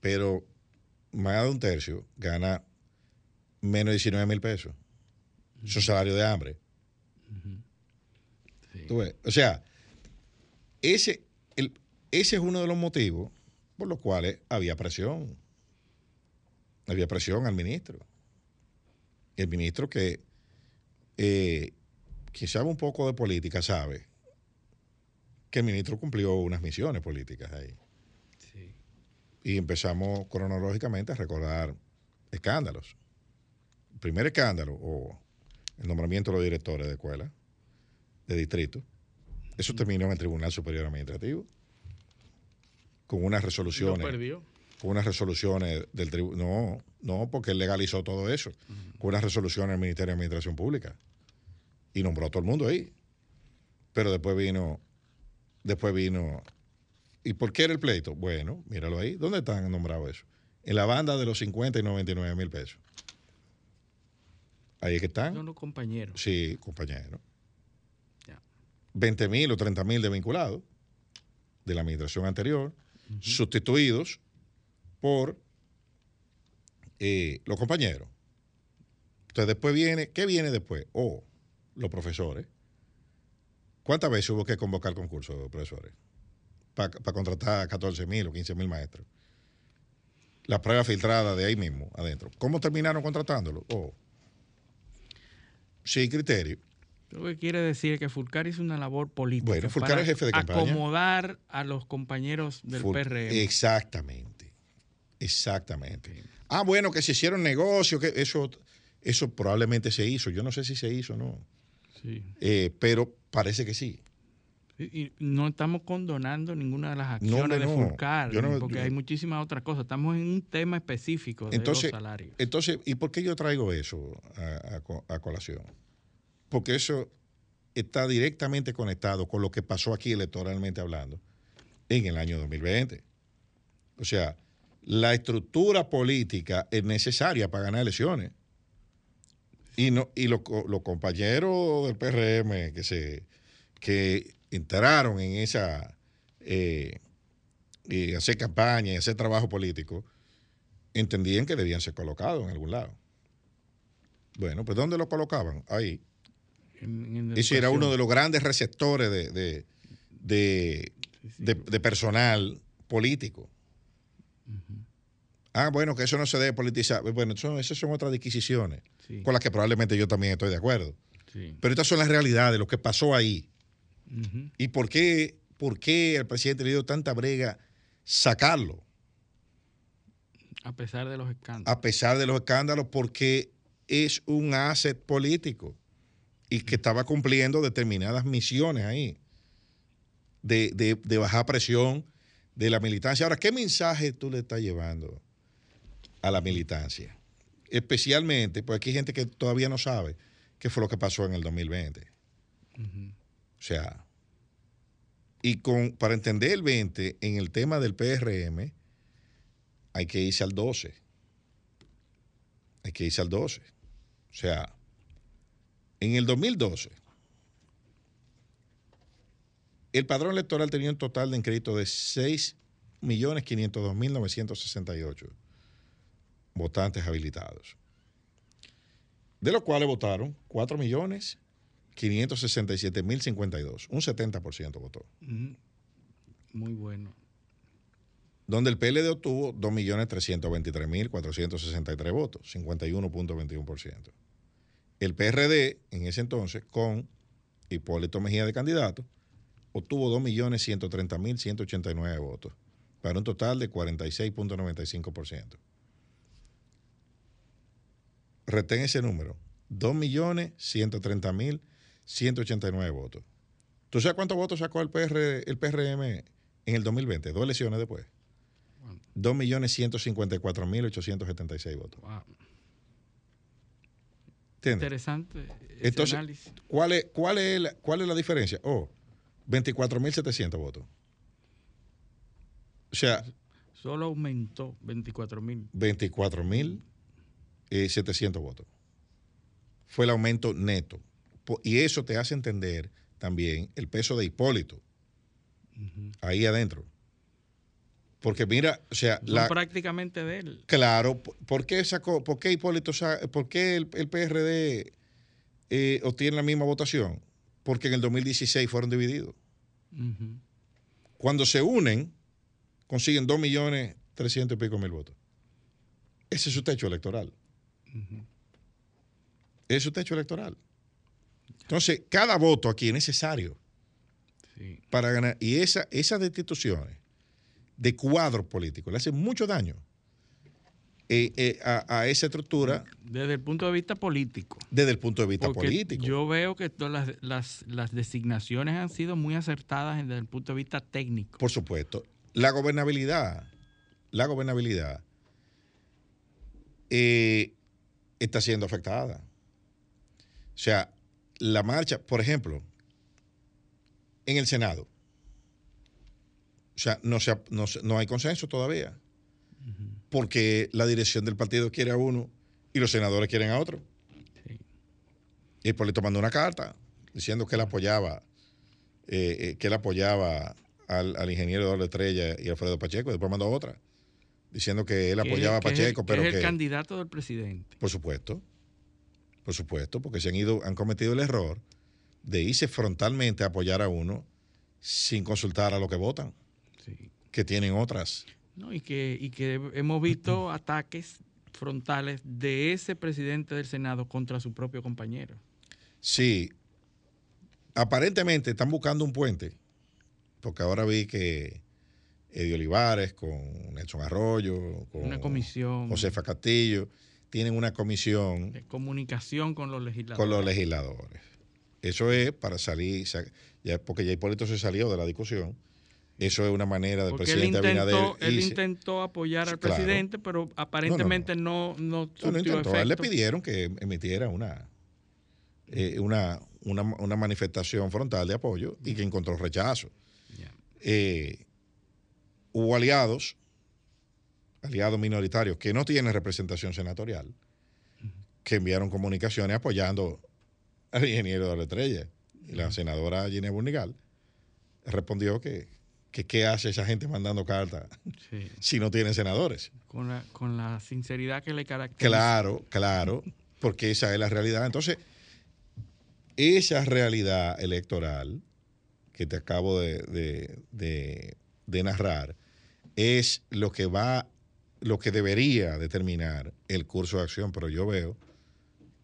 pero más de un tercio gana menos de 19 mil pesos. Eso es salario de hambre. Tú ves, O sea, ese, el- ese es uno de los motivos por los cuales había presión. Había presión al ministro. El ministro que, eh, que sabe un poco de política sabe que el ministro cumplió unas misiones políticas ahí. Y empezamos cronológicamente a recordar escándalos. El primer escándalo, o el nombramiento de los directores de escuela, de distrito, eso terminó en el Tribunal Superior Administrativo, con unas Lo resoluciones perdió. con unas resoluciones del tribunal. No, no, porque él legalizó todo eso. Con unas resoluciones del Ministerio de Administración Pública. Y nombró a todo el mundo ahí. Pero después vino, después vino. ¿Y por qué era el pleito? Bueno, míralo ahí. ¿Dónde están nombrados eso? En la banda de los 50 y 99 mil pesos. Ahí es que están. Son los compañeros. Sí, compañero. Ya. 20 mil o 30 mil de vinculados de la administración anterior, sustituidos por eh, los compañeros. Entonces después viene, ¿qué viene después? O los profesores. ¿Cuántas veces hubo que convocar concursos de profesores? Para contratar a 14 mil o 15 mil maestros. La prueba filtrada de ahí mismo, adentro. ¿Cómo terminaron contratándolo? Oh. Sin criterio. Lo que quiere decir que Fulcar hizo una labor política. Bueno, Fulcar para es jefe de campaña. Acomodar a los compañeros del Ful- PRM. Exactamente. Exactamente. Ah, bueno, que se hicieron negocios, que eso, eso probablemente se hizo. Yo no sé si se hizo o no. Sí. Eh, pero parece que sí. Y y no estamos condonando ninguna de las acciones no, de. Fulcar, no- porque yo- hay muchísimas otras cosas. Estamos en un tema específico de Entonces, los salarios. entonces, ¿y por qué yo traigo eso a, a co- a colación? Porque eso está directamente conectado con lo que pasó aquí electoralmente hablando en el año 2020. O sea, la estructura política es necesaria para ganar elecciones. Y, no, y los, co- los compañeros del PRM que se que entraron en esa eh, y hacer campaña y hacer trabajo político, entendían que debían ser colocados en algún lado. Bueno, pues ¿dónde lo colocaban? Ahí. En- en Ese era uno de los grandes receptores de, de, de- de- de personal político. Ah, bueno, que eso no se debe politizar. Bueno, eso- esas son otras disquisiciones Sí. con las que probablemente yo también estoy de acuerdo. Sí. Pero estas son las realidades, lo que pasó ahí. ¿Y por qué, por qué al presidente le dio tanta brega sacarlo? A pesar de los escándalos. a pesar de los escándalos, porque es un asset político y que estaba cumpliendo determinadas misiones ahí de, de- de bajar presión de la militancia. Ahora, ¿qué mensaje tú le estás llevando a la militancia? Especialmente, porque aquí hay gente que todavía no sabe qué fue lo que pasó en el 2020. O sea, y con, para entender el 20, en el tema del PRM, hay que irse al 12. Hay que irse al 12. O sea, en el 2012, el padrón electoral tenía un total de inscritos de 6.502.968 votantes habilitados, de los cuales votaron 4.567.052, un 70% votó Ujú. Muy bueno. donde el PLD obtuvo 2.323.463 votos, 51.21%. El PRD, en ese entonces, con Hipólito Mejía de candidato, obtuvo 2.130.189 votos, para un total de 46.95%. Retén ese número, 2.130.189 votos. ¿Tú sabes cuántos votos sacó el, PR, el PRM en el 2020? Dos elecciones después. 2.154.876 votos. Wow. ¿Entiendes? Interesante ese Entonces, análisis. ¿cuál es, cuál, es la, ¿cuál es la diferencia? Oh, 24.700 votos. O sea, Solo aumentó 24 mil. 24.700 votos. Fue el aumento neto. Y eso te hace entender también el peso de Hipólito ahí adentro. Porque mira, o sea, Son la, prácticamente de él. Claro, ¿por- ¿por qué sacó, por qué Hipólito, por qué el, el PRD eh, obtiene la misma votación? Porque en el 2016 fueron divididos. Cuando se unen, consiguen 2 millones 300 y pico mil votos. Ese es su techo electoral. Es su techo electoral. Entonces, cada voto aquí es necesario Sí. para ganar. Y esa, esas destituciones de cuadros políticos le hacen mucho daño eh, eh, a, a esa estructura Desde el punto de vista político. desde el punto de vista Porque político. Yo veo que todas las, las, las designaciones han sido muy acertadas desde el punto de vista técnico. Por supuesto. La gobernabilidad, la gobernabilidad eh, está siendo afectada. O sea, la marcha, por ejemplo, en el Senado. O sea, no, se no, no hay consenso todavía. Porque la dirección del partido quiere a uno y los senadores quieren a otro. Y Hipólito mandó una carta diciendo que él apoyaba, eh, eh, que él apoyaba al, al ingeniero Eduardo Estrella y Alfredo Pacheco. Después mandó otra diciendo que él Que apoyaba a que el- Pacheco, que pero es el que candidato del presidente. por supuesto. Por supuesto, porque se han ido, han cometido el error de irse frontalmente a apoyar a uno sin consultar a los que votan, que tienen otras. ¿no? Y, que, y que hemos visto ataques frontales de ese presidente del Senado contra su propio compañero. Sí, aparentemente están buscando un puente, porque ahora vi que Eddie Olivares con Nelson Arroyo, con Una comisión Josefa Castillo, tienen una comisión de comunicación con los legisladores. con los legisladores. Eso es para salir, sa- ya, porque ya Hipólito se salió de la discusión. Eso es una manera del Porque él presidente intentó, Abinader. él intentó apoyar al Claro. presidente, pero aparentemente no, no, No, no surtió intentó. A él le pidieron que emitiera una, eh, una, una, una manifestación frontal de apoyo y que encontró rechazo. Eh, hubo aliados, aliados minoritarios que no tienen representación senatorial, que enviaron comunicaciones apoyando al ingeniero de la estrella. Y la senadora Ginea Burnigal respondió que, que qué hace esa gente mandando cartas Sí. si no tienen senadores. Con la, con la sinceridad que le caracteriza. Claro, claro, porque esa es la realidad. Entonces, esa realidad electoral que te acabo de, de- de- de narrar es lo que va, lo que debería determinar el curso de acción, pero yo veo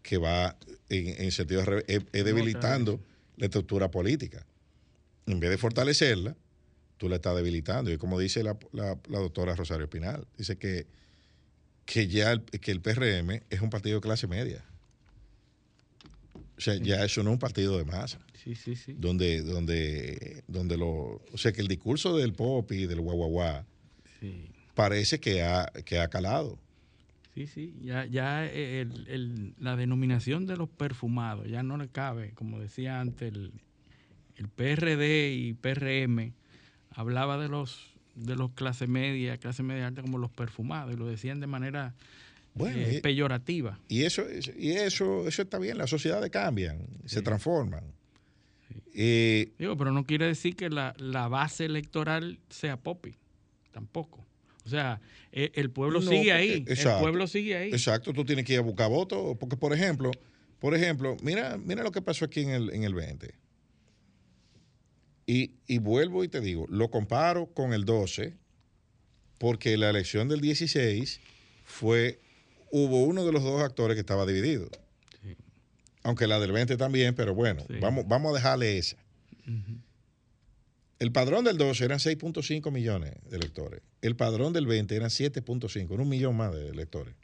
que va en, en sentido es- es debilitando la estructura política. En vez de fortalecerla, tú la estás debilitando. Y como dice la, la- la doctora Rosario Espinal, dice que que ya el, que el PRM es un partido de clase media. O sea, ya eso no es un partido de masa. Sí, sí, sí. Donde, donde, donde lo. O sea, que el discurso del pop y del guaguaguá Sí. parece que ha, que ha calado. Sí, sí, ya, ya el- el- la denominación de los perfumados ya no le cabe, como decía antes el, el PRD y PRM, hablaba de los de los clase media, clase media alta como los perfumados y lo decían de manera Bueno, eh, y- peyorativa. Y eso, es- y eso, eso está bien, las sociedades cambian, se transforman. Eh, Digo, pero no quiere decir que la, la base electoral sea popi, tampoco. O sea, eh, el pueblo No, sigue porque- ahí, el exacto, pueblo sigue ahí. Exacto, tú tienes que ir a buscar votos, porque por ejemplo, por ejemplo, mira, mira lo que pasó aquí en el, en el 20. Y, y vuelvo y te digo, lo comparo con el 12, porque la elección del 16 fue, hubo uno de los dos actores que estaba dividido. Aunque la del 20 también, pero bueno, Sí. vamos, vamos a dejarle esa. El padrón del 12 eran 6.5 millones de electores. El padrón del 20 eran 7.5, era un millón más de electores.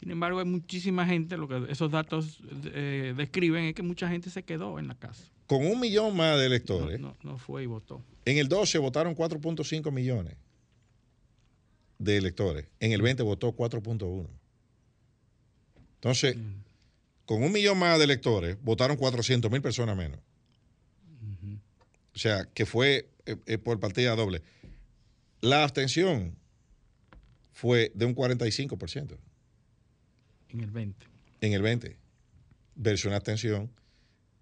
Sin embargo, hay muchísima gente, lo que esos datos eh, describen es que mucha gente se quedó en la casa. Con un millón más de electores, no, no fue y votó. en el 12 votaron 4.5 millones de electores. En el 20 votó 4.1. Entonces, con un millón más de electores, votaron 400 mil personas menos. O sea, que fue eh, eh, por partida doble. La abstención fue de un 45% En el 20. en el 20, versus una abstención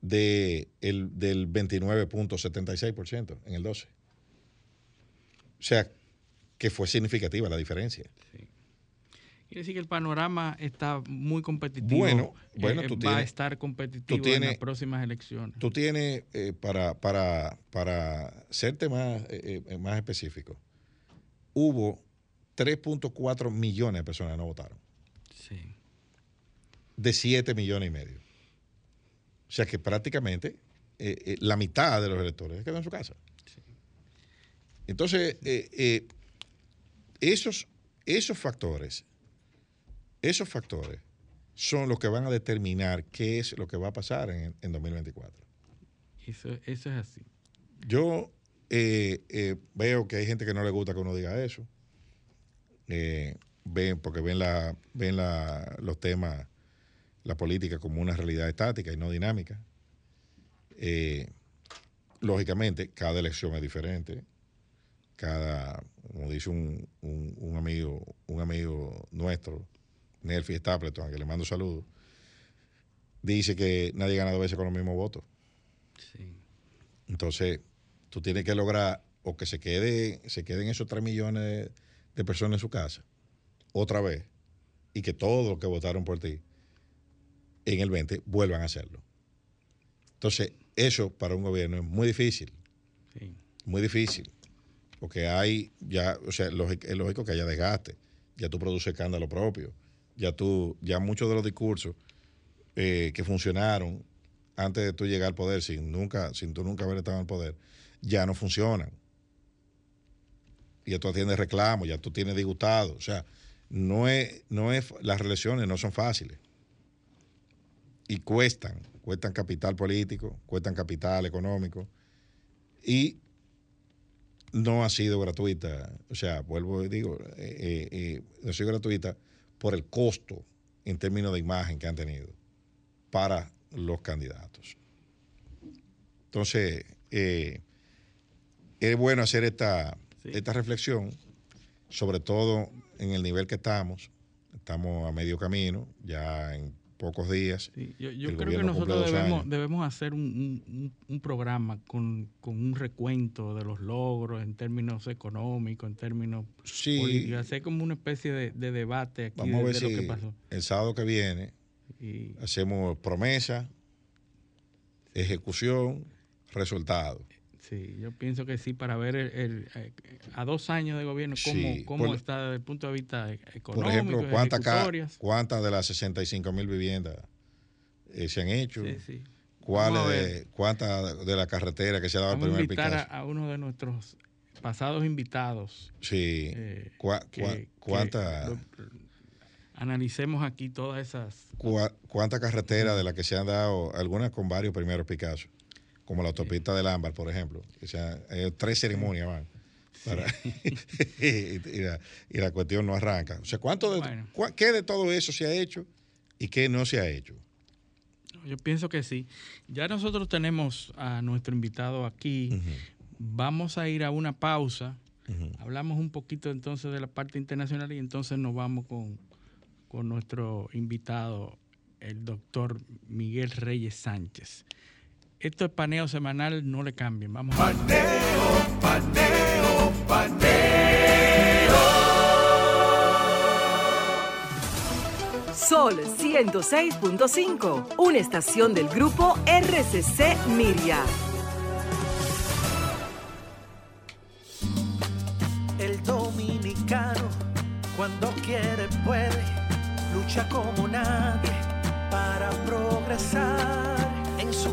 de el, del 29.76% en el 12. O sea, que fue significativa la diferencia. Quiere decir que el panorama está muy competitivo. Bueno, bueno, Eh, va a estar competitivo en las próximas elecciones. Tú tienes, eh, para, para, para serte más, eh, más específico, hubo 3.4 millones de personas que no votaron. Sí. De 7 millones y medio. O sea que prácticamente la mitad de los electores quedan en su casa. Entonces, eh, eh, esos, esos factores, esos factores son los que van a determinar qué es lo que va a pasar en, en 2024. Eso, eso es así. Yo eh, eh, veo que hay gente que no le gusta que uno diga eso. Eh, ven, porque ven, la, ven la, los temas, la política como una realidad estática y no dinámica. Lógicamente, cada elección es diferente. Cada, como dice un, un- un amigo, un amigo nuestro, Nelfi Stapleton, a que le mando saludos, dice que nadie gana dos veces con los mismos votos. Entonces, tú tienes que lograr o que se quede, se queden esos 3 millones de, de personas en su casa, otra vez, y que todos los que votaron por ti en el 20 vuelvan a hacerlo. Entonces, eso para un gobierno es muy difícil. Sí. Muy difícil. Porque hay ya, o sea, lógico- es lógico que haya desgaste. Ya tú produces escándalo propio. Ya tú, ya muchos de los discursos eh, que funcionaron antes de tú llegar al poder, sin nunca, sin tú nunca haber estado en el poder, ya no funcionan. Ya tú atiendes reclamos, ya tú tienes disgustado. O sea, no es, no es, las relaciones no son fáciles. Y cuestan, cuestan capital político, cuestan capital económico. Y no ha sido gratuita. O sea, vuelvo y digo, eh, eh, no ha sido gratuita por el costo en términos de imagen que han tenido para los candidatos. Entonces, eh, es bueno hacer esta, esta reflexión, sobre todo en el nivel que estamos. Estamos a medio camino, ya en pocos días. Yo, creo que nosotros debemos, debemos hacer un, un- programa con, con un recuento de los logros en términos económicos, en términos Sí. políticos, hacer como una especie de, de debate aquí Vamos a de, ver de si lo que pasó. el sábado que viene Y- hacemos promesa, ejecución, resultado. Sí, yo pienso que sí, para ver el, el- eh, a dos años de gobierno cómo, Sí, cómo por- está desde el punto de vista económico, Por ejemplo, ¿cuántas, cuántas de las 65 mil viviendas eh, se han hecho? Sí, sí. ¿Cuáles Vamos a de, ¿Cuántas de la carretera que se ha dado el Vamos a primer invitar a, a uno de nuestros pasados invitados. Sí. eh, Cua- que- cua- que ¿Cuántas lo- analicemos aquí todas esas. cuántas carreteras de las que se han dado, algunas con varios primeros Picasso, como la autopista del Ámbar, por ejemplo? O sea, tres ceremonias van. para- y, y la, y la cuestión no arranca. O sea, ¿cuánto de, Bueno. cua- ¿qué de todo eso se ha hecho y qué no se ha hecho? Yo pienso que sí. Ya nosotros tenemos a nuestro invitado aquí. Vamos a ir a una pausa. Hablamos un poquito entonces de la parte internacional y entonces nos vamos con, con nuestro invitado, el doctor Miguel Reyes Sánchez. Esto es paneo semanal, no le cambien. Vamos a Paneo, paneo. Sol 106.5, una estación del grupo RCC Miria. El dominicano, cuando quiere, puede, lucha como nadie para progresar.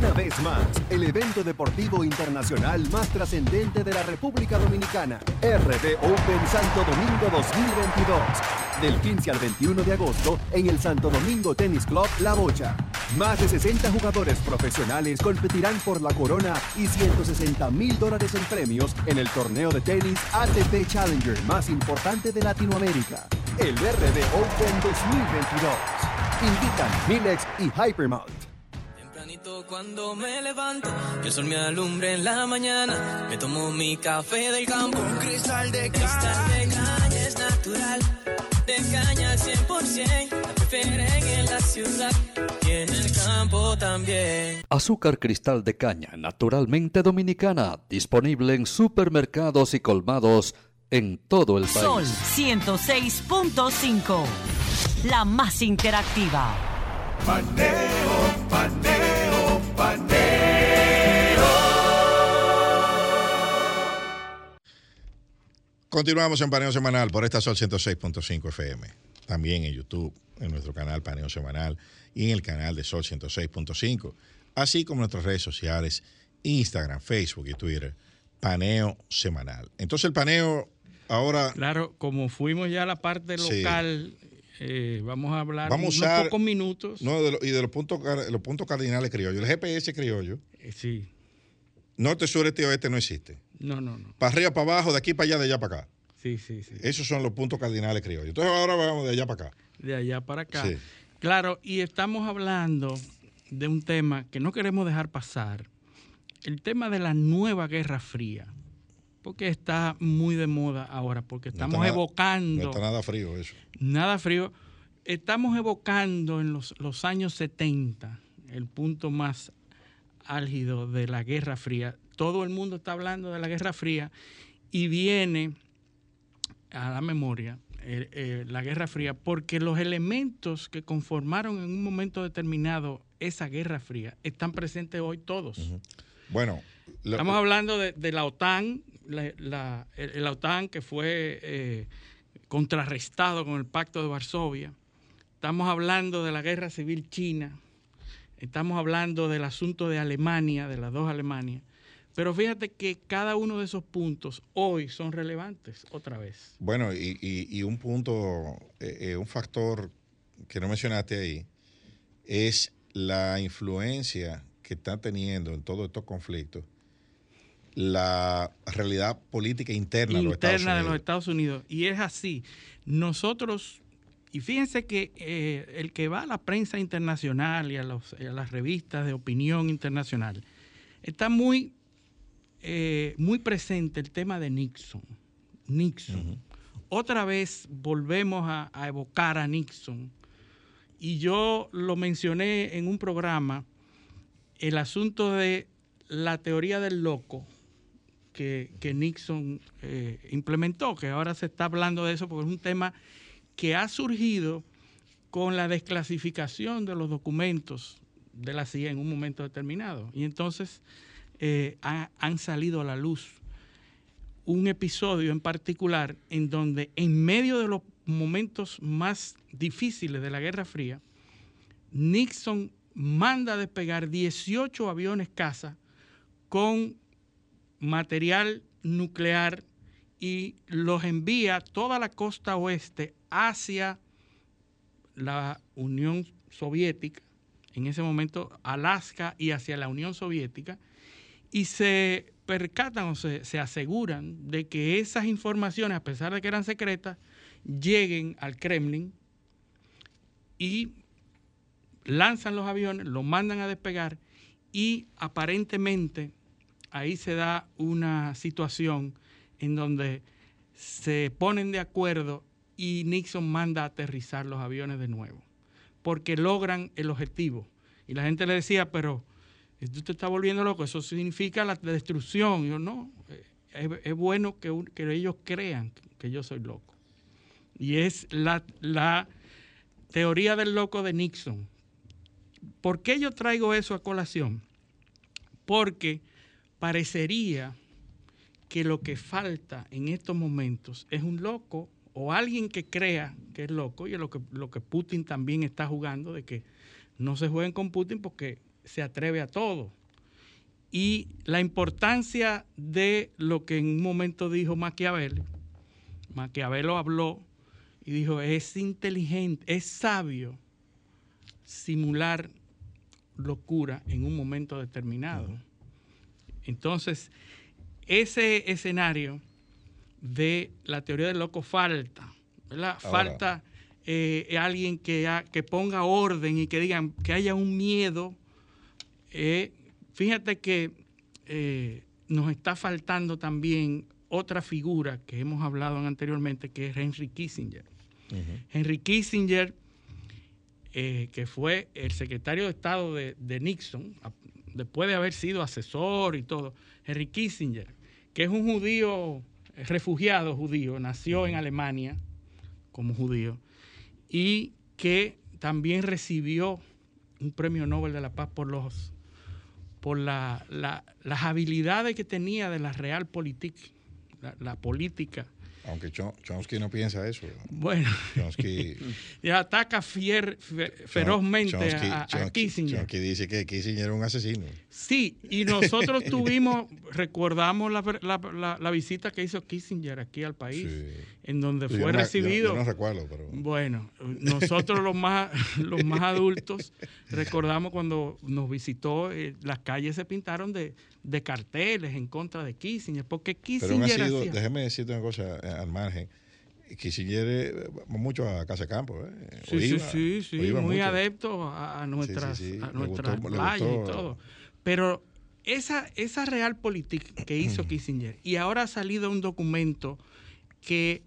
Una vez más, el evento deportivo internacional más trascendente de la República Dominicana, RD Open Santo Domingo 2022, del 15 al 21 de agosto en el Santo Domingo Tennis Club La Bocha. Más de 60 jugadores profesionales competirán por la corona y 160 mil dólares en premios en el torneo de tenis ATP Challenger más importante de Latinoamérica, el RD Open 2022. Invitan Milex y Hypermount. Cuando me levanto, el sol me alumbre en la mañana. Me tomo mi café del campo. Un cristal de cristal de caña es natural. De caña al 100%. La prefieren en la ciudad y en el campo también. Azúcar cristal de caña, naturalmente dominicana, disponible en supermercados y colmados en todo el país. Sol 106.5. La más interactiva. Paneo, paneo, Continuamos en Paneo Semanal por esta Sol 106.5 FM. También en YouTube, en nuestro canal Paneo Semanal y en el canal de Sol 106.5. Así como en nuestras redes sociales, Instagram, Facebook y Twitter. Paneo Semanal. Entonces el paneo ahora... Claro, como fuimos ya a la parte Sí. Eh, vamos a hablar Vamos a unos pocos minutos. No, de lo- y de los puntos, los puntos cardinales criollos. El GPS criollo, Eh, sí, norte, sur, este y oeste no existe. no, no, no. Para arriba, para abajo, de aquí para allá, de allá para acá. Sí, sí, sí. Esos son los puntos cardinales criollos. Entonces ahora vamos de allá para acá. De allá para acá. Sí. Claro, y estamos hablando de un tema que no queremos dejar pasar. El tema de la nueva Guerra Fría. Porque está muy de moda ahora, porque estamos nada- evocando. No está nada frío eso. Nada frío. Estamos evocando en los, los años 70 el punto más álgido de la Guerra Fría. Todo el mundo está hablando de la Guerra Fría y viene a la memoria eh, eh, la Guerra Fría porque los elementos que conformaron en un momento determinado esa Guerra Fría están presentes hoy todos. Bueno, Estamos hablando de, de la OTAN, la, la OTAN que fue eh, contrarrestado con el Pacto de Varsovia. Estamos hablando de la Guerra Civil China. Estamos hablando del asunto de Alemania, de las dos Alemanias. Pero fíjate que cada uno de esos puntos hoy son relevantes otra vez. Bueno, y, un punto, eh, eh, un factor que no mencionaste ahí, es la influencia que está teniendo en todos estos conflictos la realidad política interna, de los Estados interna de los Unidos. Estados Unidos. Y es así. Nosotros, y fíjense que eh, el que va a la prensa internacional y a, los- a las revistas de opinión internacional, está muy, eh, muy presente el tema de Nixon. Nixon. Otra vez volvemos a, a evocar a Nixon. Y yo lo mencioné en un programa, el asunto de la teoría del loco que, Nixon eh, implementó, que ahora se está hablando de eso porque es un tema que ha surgido con la desclasificación de los documentos de la CIA en un momento determinado. Y entonces eh, ha- han salido a la luz un episodio en particular en donde en medio de los momentos más difíciles de la Guerra Fría, Nixon manda a despegar 18 aviones caza con material nuclear y los envía toda la costa oeste hacia la Unión Soviética, en ese momento Alaska y hacia la Unión Soviética, y se percatan o se, se aseguran de que esas informaciones, a pesar de que eran secretas, lleguen al Kremlin y lanzan los aviones, los mandan a despegar y aparentemente ahí se da una situación en donde se ponen de acuerdo y Nixon manda a aterrizar los aviones de nuevo, porque logran el objetivo. Y la gente le decía, pero tú te estás volviendo loco, eso significa la destrucción. Yo, no, eh, es, bueno que, que ellos crean que yo soy loco. Y es la, la teoría del loco de Nixon. ¿Por qué yo traigo eso a colación? Porque parecería que lo que falta en estos momentos es un loco o alguien que crea que es loco, y es lo que, lo que Putin también está jugando, de que no se jueguen con Putin porque se atreve a todo. Y la importancia de lo que en un momento dijo Maquiavelo, Maquiavelo habló y dijo, es inteligente, es sabio simular locura en un momento determinado. Entonces, ese escenario de la teoría del loco falta, ¿verdad? falta eh, alguien que, que ponga orden y que digan que haya un miedo. Eh, fíjate que eh, nos está faltando también otra figura que hemos hablado anteriormente, que es Henry Kissinger. Henry Kissinger, que fue el secretario de Estado de, de Nixon, después de haber sido asesor y todo, Henry Kissinger, que es un judío, refugiado judío, nació en Alemania como judío, y que también recibió un premio Nobel de la Paz por los por la, las habilidades que tenía de la realpolitik, la, la política aunque Chomsky no piensa eso. Bueno, Chomsky ataca fier, ferozmente a, Kissinger. Chomsky dice que Kissinger era un asesino. Sí, y nosotros tuvimos, recordamos la, la, visita que hizo Kissinger aquí al país, en donde fue recibido. Yo, no recuerdo, pero. Bueno, nosotros los más, los más adultos recordamos cuando nos visitó, eh, las calles se pintaron de, de carteles en contra de Kissinger, porque Kissinger. Pero sido, déjeme decirte una cosa eh, al margen. Kissinger eh, mucho a Casa Campo. ¿eh? Sí, sí, sí, muy adepto a, nuestras, a nuestras playas y todo. Pero esa, esa realpolitik que hizo Kissinger, y ahora ha salido un documento que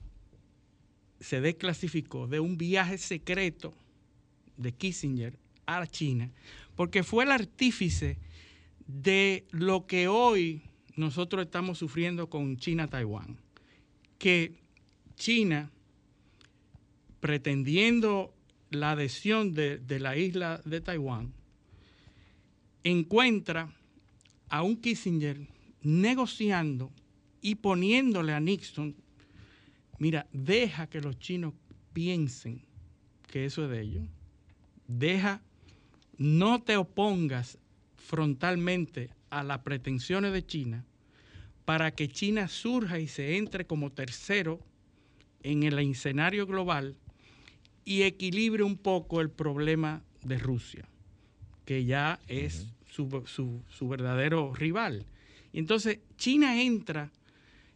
se desclasificó de un viaje secreto de Kissinger a China, porque fue el artífice de lo que hoy nosotros estamos sufriendo con China-Taiwán. Que China, pretendiendo la adhesión de, la isla de Taiwán, encuentra a un Kissinger negociando y poniéndole a Nixon, mira, deja que los chinos piensen que eso es de ellos, deja, no te opongas frontalmente a las pretensiones de China para que China surja y se entre como tercero en el escenario global y equilibre un poco el problema de Rusia, que ya es su, verdadero rival. Y entonces China entra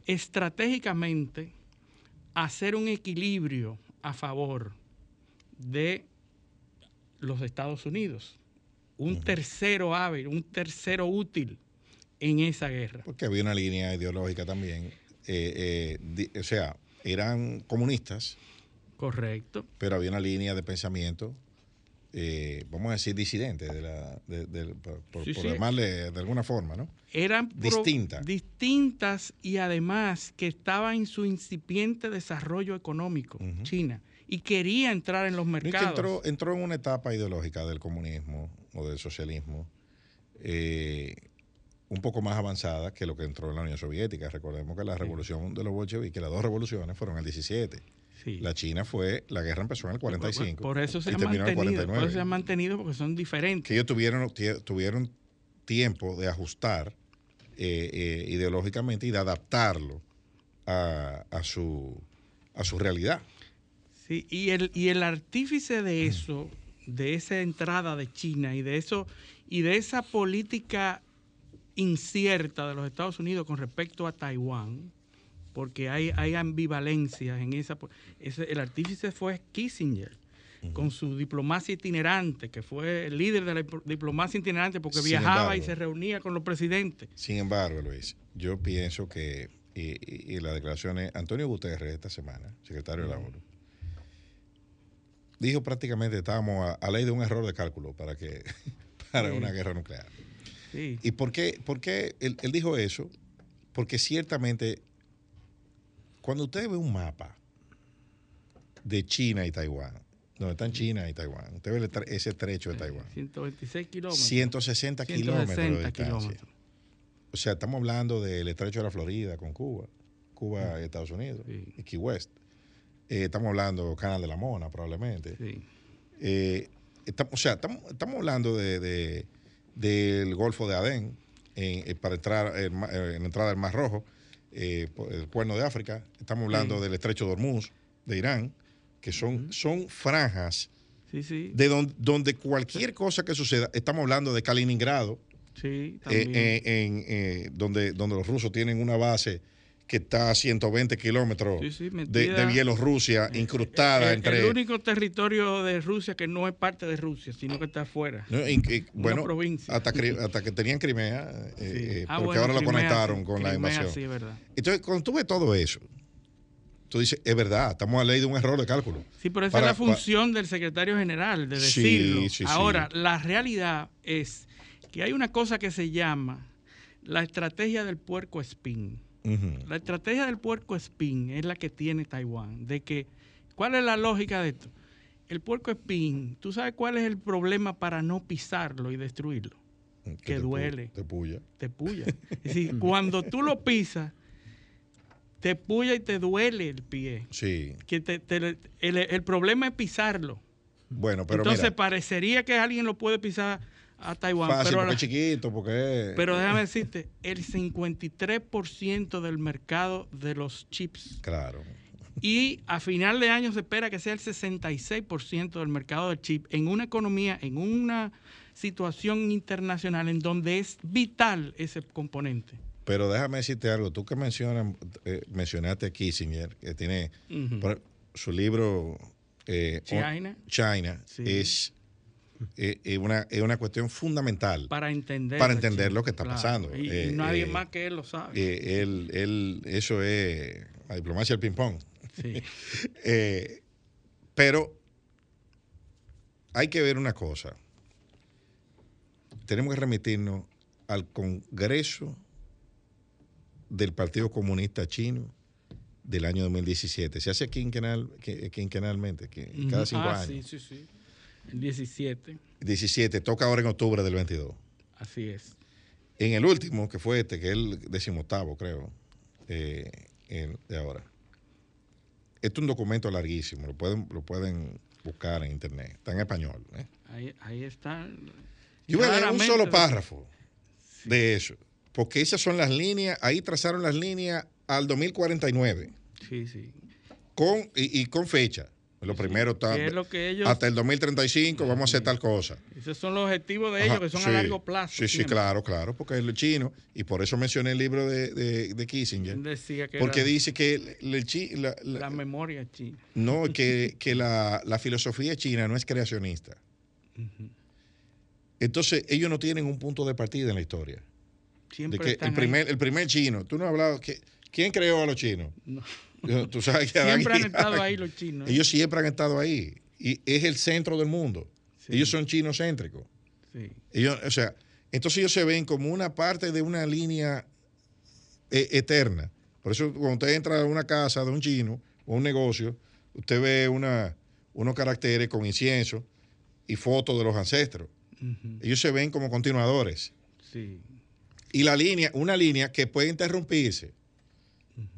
estratégicamente a hacer un equilibrio a favor de los Estados Unidos un tercero hábil, un tercero útil en esa guerra. Porque había una línea ideológica también. Eh, eh, o sea, eran comunistas. Correcto. Pero había una línea de pensamiento, eh, vamos a decir, disidente, de la, por, llamarle de alguna forma, ¿no? Eran distintas. Distintas y además que estaba en su incipiente desarrollo económico, China, y quería entrar en los mercados. entró, entró en una etapa ideológica del comunismo o del socialismo eh, un poco más avanzada que lo que entró en la Unión Soviética. Recordemos que la revolución de los bolcheviques, las dos revoluciones fueron el 17. La China fue, la guerra empezó en el 45. Por, eso se han mantenido, por eso se han mantenido porque son diferentes. Que ellos tuvieron, tuvieron tiempo de ajustar eh, eh, ideológicamente y de adaptarlo a, a, su, a su realidad. Sí, y el, y el artífice de eso de esa entrada de China y de eso y de esa política incierta de los Estados Unidos con respecto a Taiwán, porque hay, hay ambivalencias en esa. el artífice fue Kissinger, con su diplomacia itinerante, que fue el líder de la diplomacia itinerante porque viajaba y se reunía con los presidentes. Sin embargo, Luis, yo pienso que, y, y, la declaración es Antonio Guterres esta semana, secretario de la ONU, dijo prácticamente estábamos a, ley de un error de cálculo para que para una guerra nuclear. ¿Y por qué, por qué él, dijo eso? Porque ciertamente cuando usted ve un mapa de China y Taiwán, donde están China y Taiwán. Usted ve ese estrecho de Taiwán. 126 kilómetros. 160 kilómetros de 160 distancia. kilómetros. O sea, estamos hablando del estrecho de la Florida con Cuba, Cuba y Estados Unidos, y Key West. Eh, estamos hablando Canal de la Mona, probablemente. Eh, estamos, o sea, estamos, estamos hablando de, de- del Golfo de Adén en- eh, para entrar en, eh, en la entrada del Mar Rojo, eh, el Cuerno de África. Estamos hablando Sí. del estrecho de Hormuz de Irán, que son, son franjas Sí, sí. de don- donde cualquier cosa que suceda, estamos hablando de Kaliningrado, eh, eh, en, eh, donde, donde los rusos tienen una base que está a 120 kilómetros Sí, sí, de, Bielorrusia, incrustada el, entre... el único territorio de Rusia que no es parte de Rusia, sino que está afuera. bueno, provincia. hasta, que tenían Crimea, eh, eh, Ah, porque bueno, ahora lo Crimea, conectaron sí, con la invasión. verdad. Entonces, cuando tú ves todo eso, tú dices, es verdad, estamos a ley de un error de cálculo. Sí, pero esa Para- es la función del secretario general, de decirlo. sí, sí. Ahora, la realidad es que hay una cosa que se llama la estrategia del puerco espín. La estrategia del puerco espín es la que tiene Taiwán. De que, ¿cuál es la lógica de esto? El puerco espín, ¿tú sabes cuál es el problema para no pisarlo y destruirlo? Que, te pu- duele. Te puya. Te puya. Es decir, cuando tú lo pisas, te puya y te duele el pie. Sí. Que te- te- el, el problema es pisarlo. Bueno, pero Entonces mira, parecería que alguien lo puede pisar a Taiwán. fácil pero, porque es chiquito, porque... pero déjame decirte, el 53% del mercado de los chips Claro. y a final de año se espera que sea el 66% del mercado de chip en una economía, en una situación internacional en donde es vital ese componente. Pero déjame decirte algo. Tú que mencionas, eh, mencionaste a Kissinger, que tiene su libro eh, China. China Sí. es, eh, es una, es una cuestión fundamental Para entender. para entender lo que está claro. pasando. Y, y Eh, nadie eh, más que él lo sabe. eh, él, él- eso es la diplomacia del ping-pong. Sí. Eh, pero hay que ver una cosa. Tenemos que remitirnos al Congreso del Partido Comunista Chino del año 2017. Se hace quinquenal, qui- quinquenalmente, que- cada cinco Ah, años. Sí, sí, sí. El 17, 17, toca ahora en octubre del 22. así es. En el último, que fue este, que es el decimoctavo, creo, eh, el de ahora. Este es un documento larguísimo, lo pueden, lo pueden buscar en internet, está en español. ¿eh? Ahí, ahí está. Yo voy a leer un solo párrafo de eso, porque esas son las líneas, ahí trazaron las líneas al 2049, Sí, sí. con, y, y con fecha. Lo primero está, es lo que ellos- hasta el 2035 vamos a hacer tal cosa. Esos son los objetivos de Ajá, ellos, que son sí. a largo plazo. Sí, sí, claro, claro, porque es el chino, y por eso mencioné el libro de, de- de Kissinger. Él decía que Porque era dice que el- el chi- la- la- la memoria china. no, que, que la, la filosofía china no es creacionista. Entonces, ellos no tienen un punto de partida en la historia. Siempre de que están el ahí. primer, el primer chino, tú no has hablado, que, ¿quién creó a los chinos? No. Tú sabes que Siempre han estado ahí los chinos. ¿eh? Ellos siempre han estado ahí. Y es el centro del mundo. Sí. Ellos son chinos céntricos. Sí. Ellos, o sea, entonces ellos se ven como una parte de una línea eh, eterna. Por eso cuando usted entra a una casa de un chino o un negocio, usted ve una, unos caracteres con incienso y fotos de los ancestros. Ellos se ven como continuadores. Sí. Y la línea, una línea que puede interrumpirse,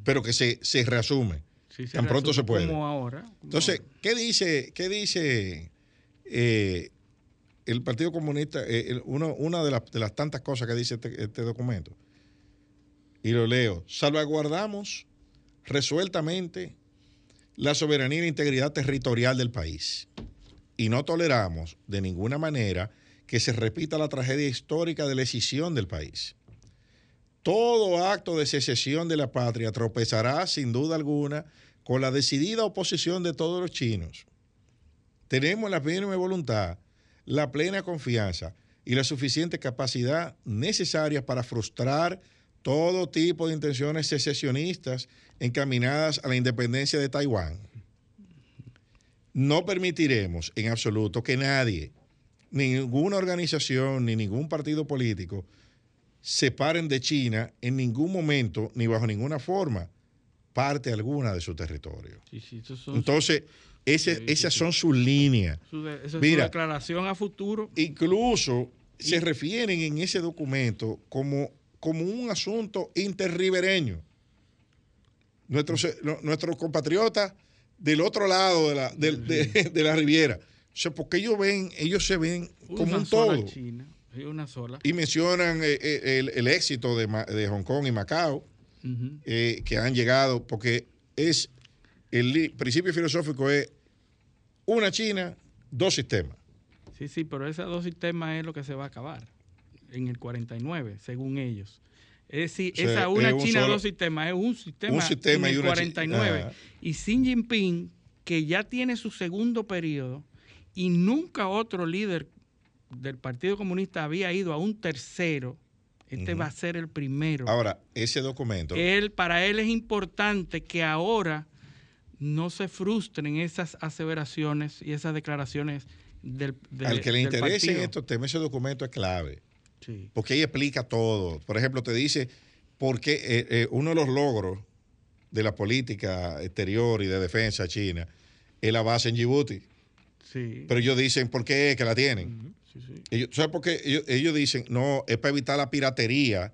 pero que se, se reasume. Sí, se Tan pronto se puede. Como ahora. como Entonces, ¿qué dice, qué dice eh, el Partido Comunista? Eh, el- uno- una de las, de las tantas cosas que dice este, este documento. Y lo leo. Salvaguardamos resueltamente la soberanía e integridad territorial del país. Y no toleramos de ninguna manera que se repita la tragedia histórica de la escisión del país. Todo acto de secesión de la patria tropezará sin duda alguna con la decidida oposición de todos los chinos. Tenemos la firme voluntad, la plena confianza y la suficiente capacidad necesarias para frustrar todo tipo de intenciones secesionistas encaminadas a la independencia de Taiwán. No permitiremos en absoluto que nadie, ninguna organización ni ningún partido político separen de China en ningún momento ni bajo ninguna forma parte alguna de su territorio. Sí, sí, esos son Entonces, ese- Sí, esas son sus líneas. su, de- esa es su declaración a futuro. incluso se refieren en ese documento como, como un asunto interribereño. Nuestros, nuestros compatriotas del otro lado de la, de, de la riviera. O sea, porque ellos ven, ellos se ven como una un todo. China, sí, una sola. Y mencionan eh, eh, el, el éxito de, de Hong Kong y Macao, eh, que han llegado, porque es el principio filosófico es una China, dos sistemas. Sí, sí, pero esos dos sistemas es lo que se va a acabar en el 49, según ellos. Es decir, O sea, esa una es un China, solo- dos sistemas, es un sistema, un sistema en y el una chi- 49. Ajá. Y Xi Jinping, que ya tiene su segundo periodo, y nunca otro líder del Partido Comunista había ido a un tercero, este va a ser el primero. Ahora, ese documento, Él, para él es importante que ahora no se frustren esas aseveraciones y esas declaraciones del, de- al que le del interese partido. estos temas, ese documento es clave. Sí. Porque ahí explica todo. Por ejemplo, te dice por qué eh, eh, uno de los logros de la política exterior y de defensa china es la base en Djibouti. Sí. Pero ellos dicen por qué es que la tienen. Sí, sí. Ellos, ¿Sabes por qué? Ellos, ellos dicen, no, es para evitar la piratería,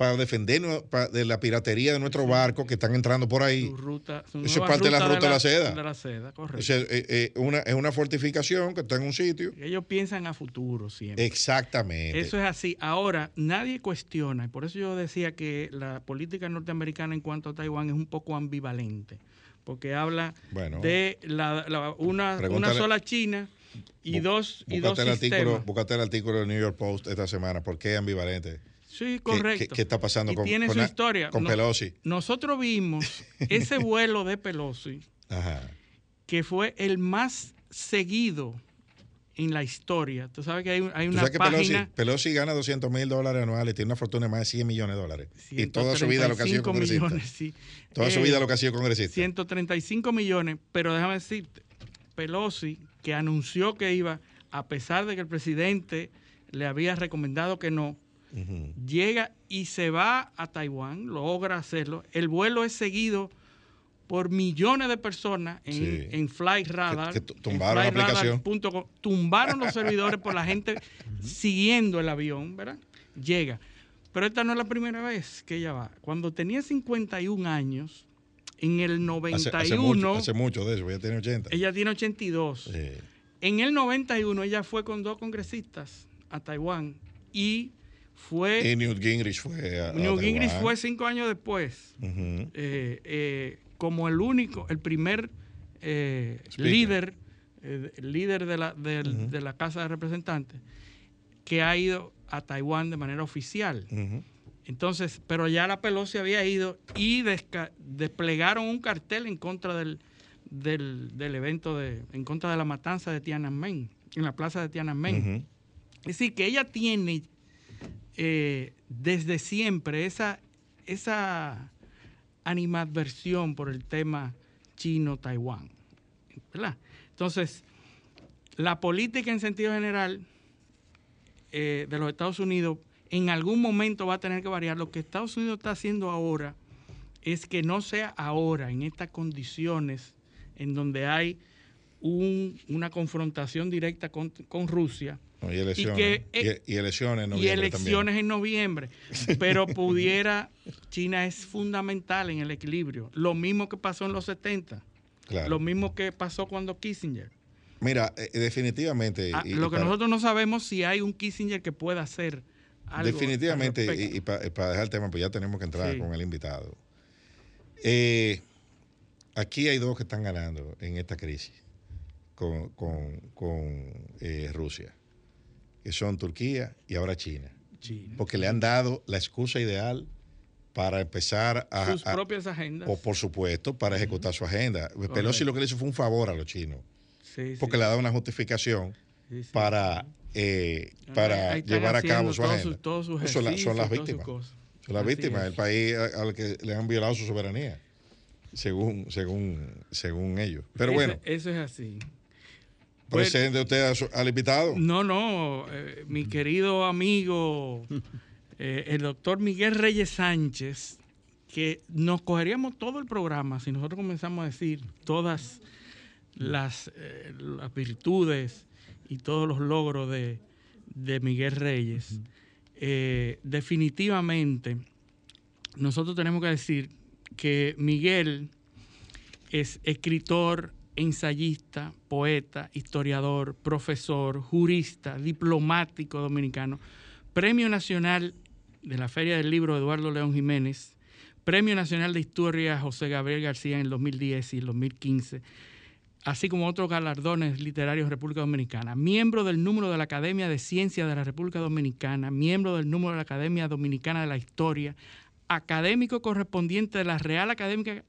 para defendernos de la piratería de nuestros barcos que están entrando por ahí. Su ruta, su Eso es parte de la ruta de la seda. De la seda, correcto. O sea, eh, eh, una, es una fortificación que está en un sitio. Ellos piensan a futuro siempre. Exactamente. Eso es así. Ahora, nadie cuestiona, y por eso yo decía que la política norteamericana en cuanto a Taiwán es un poco ambivalente, porque habla Bueno. de la, la- una, sola China y dos, y dos el, artículo, sistemas. búscate el artículo del New York Post esta semana. ¿Por qué ambivalente? Sí, ¿Qué- correcto. ¿Qué, qué está pasando Y con, tiene con su historia. con Pelosi? Nosotros vimos ese vuelo de Pelosi, Ajá. que fue el más seguido en la historia. Tú sabes que hay, un- hay ¿Tú una sabes que Pelosi, página... Pelosi gana 200 mil dólares anuales, tiene una fortuna de más de 100 millones de dólares. Y toda su vida lo que ha sido 135 congresista. millones, sí. Toda su Eh, vida lo que ha sido congresista. 135 millones, pero déjame decirte, Pelosi, que anunció que iba, a pesar de que el presidente le había recomendado que no, llega y se va a Taiwán, logra hacerlo. El vuelo es seguido por millones de personas en, Sí. en Flight Radar. Que- que tu- en tumbaron la aplicación. flightradar.com. Tumbaron los servidores por la gente siguiendo el avión, ¿verdad? Llega. Pero esta no es la primera vez que ella va. Cuando tenía 51 años, en el Hace, 91, hace mucho, hace mucho de eso, ya tiene 80. ella tiene 82. Sí. En el 91 ella fue con dos congresistas a Taiwán y fue... Y Newt Gingrich fue a, a Newt Gingrich fue cinco años después eh, eh, como el único, el primer eh, líder, eh, líder de la, de la Casa de Representantes que ha ido a Taiwán de manera oficial. Entonces, pero ya la Pelosi había ido y desplegaron un cartel en contra del, del, del evento, de, en contra de la matanza de Tiananmen, en la plaza de Tiananmen. Es decir, que ella tiene eh, desde siempre esa, esa animadversión por el tema chino-Taiwán. Entonces, la política en sentido general eh, de los Estados Unidos en algún momento va a tener que variar. Lo que Estados Unidos está haciendo ahora es que no sea ahora, en estas condiciones en donde hay un- una confrontación directa con Rusia, No, y elecciones. que, eh, y, y elecciones en y noviembre elecciones en noviembre. Pero pudiera, China es fundamental en el equilibrio. Lo mismo que pasó en los 70. Claro. Lo mismo que pasó cuando Kissinger. Mira, eh, definitivamente. Ah, lo que para- nosotros no sabemos si hay un Kissinger que pueda hacer algo. Definitivamente, al y, para dejar el tema, pues ya tenemos que entrar Sí. con el invitado. Eh, aquí hay dos que están ganando en esta crisis con, con- con, eh, Rusia, que son Turquía y ahora China, China. porque le han dado la excusa ideal para empezar a... Sus a- propias agendas. o por supuesto, para ejecutar su agenda. Pelosi lo que le hizo fue un favor a los chinos, Sí, porque sí. le ha dado una justificación Sí, sí. para, eh, para ahí llevar a cabo su agenda. sus- todos sus son, la- son las víctimas. Son las Así víctimas, es. el país al que le han violado su soberanía, según, según, según ellos. Pero Eso- bueno, Eso es así. Pues- presente usted a su- al invitado. No, no, eh, mi querido amigo, eh, el doctor Miguel Reyes Sánchez, que nos cogeríamos todo el programa si nosotros comenzamos a decir todas las, eh, las virtudes y todos los logros de, de Miguel Reyes. Definitivamente, nosotros tenemos que decir que Miguel es escritor, ensayista, poeta, historiador, profesor, jurista, diplomático dominicano, Premio Nacional de la Feria del Libro Eduardo León Jiménez, Premio Nacional de Historia José Gabriel García en el 2010 y el 2015, así como otros galardones literarios de República Dominicana, miembro del número de la Academia de Ciencias de la República Dominicana, miembro del número de la Academia Dominicana de la Historia, académico correspondiente de la Real Académica,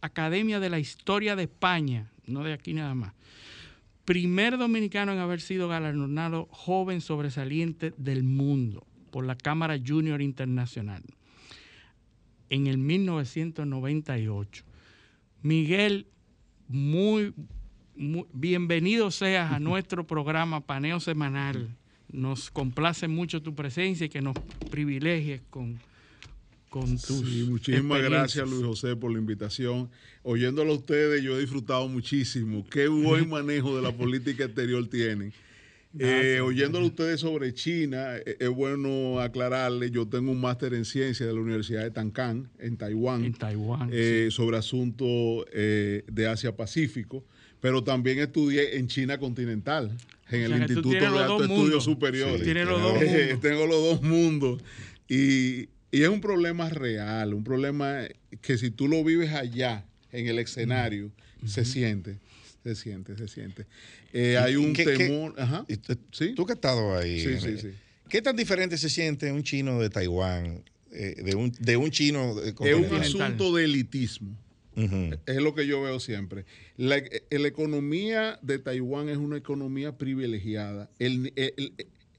Academia de la Historia de España, no de aquí nada más. Primer dominicano en haber sido galardonado joven sobresaliente del mundo por la Cámara Junior Internacional en el 1998. Miguel, muy, muy bienvenido seas a nuestro programa Paneo Semanal. Nos complace mucho tu presencia y que nos privilegies con, con tus Sí, muchísimas gracias Luis José por la invitación. Oyéndolo a ustedes yo he disfrutado muchísimo. Qué buen manejo de la política exterior tienen. Eh, oyéndolo a ustedes sobre China, eh, es bueno aclararle, yo tengo un máster en ciencia de la Universidad de Tancán, en Taiwán, En Taiwán. eh, sobre asuntos eh, de Asia-Pacífico, pero también estudié en China continental, en O el sea, Instituto de Altos Estudios. Superiores. Sí, los dos tengo los dos mundos. Y, y es un problema real, un problema que si tú lo vives allá, en el escenario, se siente, se siente, se siente. Eh, hay un ¿Qué- qué- temor. ajá. tú- que has estado ahí. Sí, sí, sí. ¿Qué tan diferente se siente un chino de Taiwán eh, de, un, de un chino de Es un asunto de elitismo. Es lo que yo veo siempre. La, eh, la economía de Taiwán es una economía privilegiada. El, el-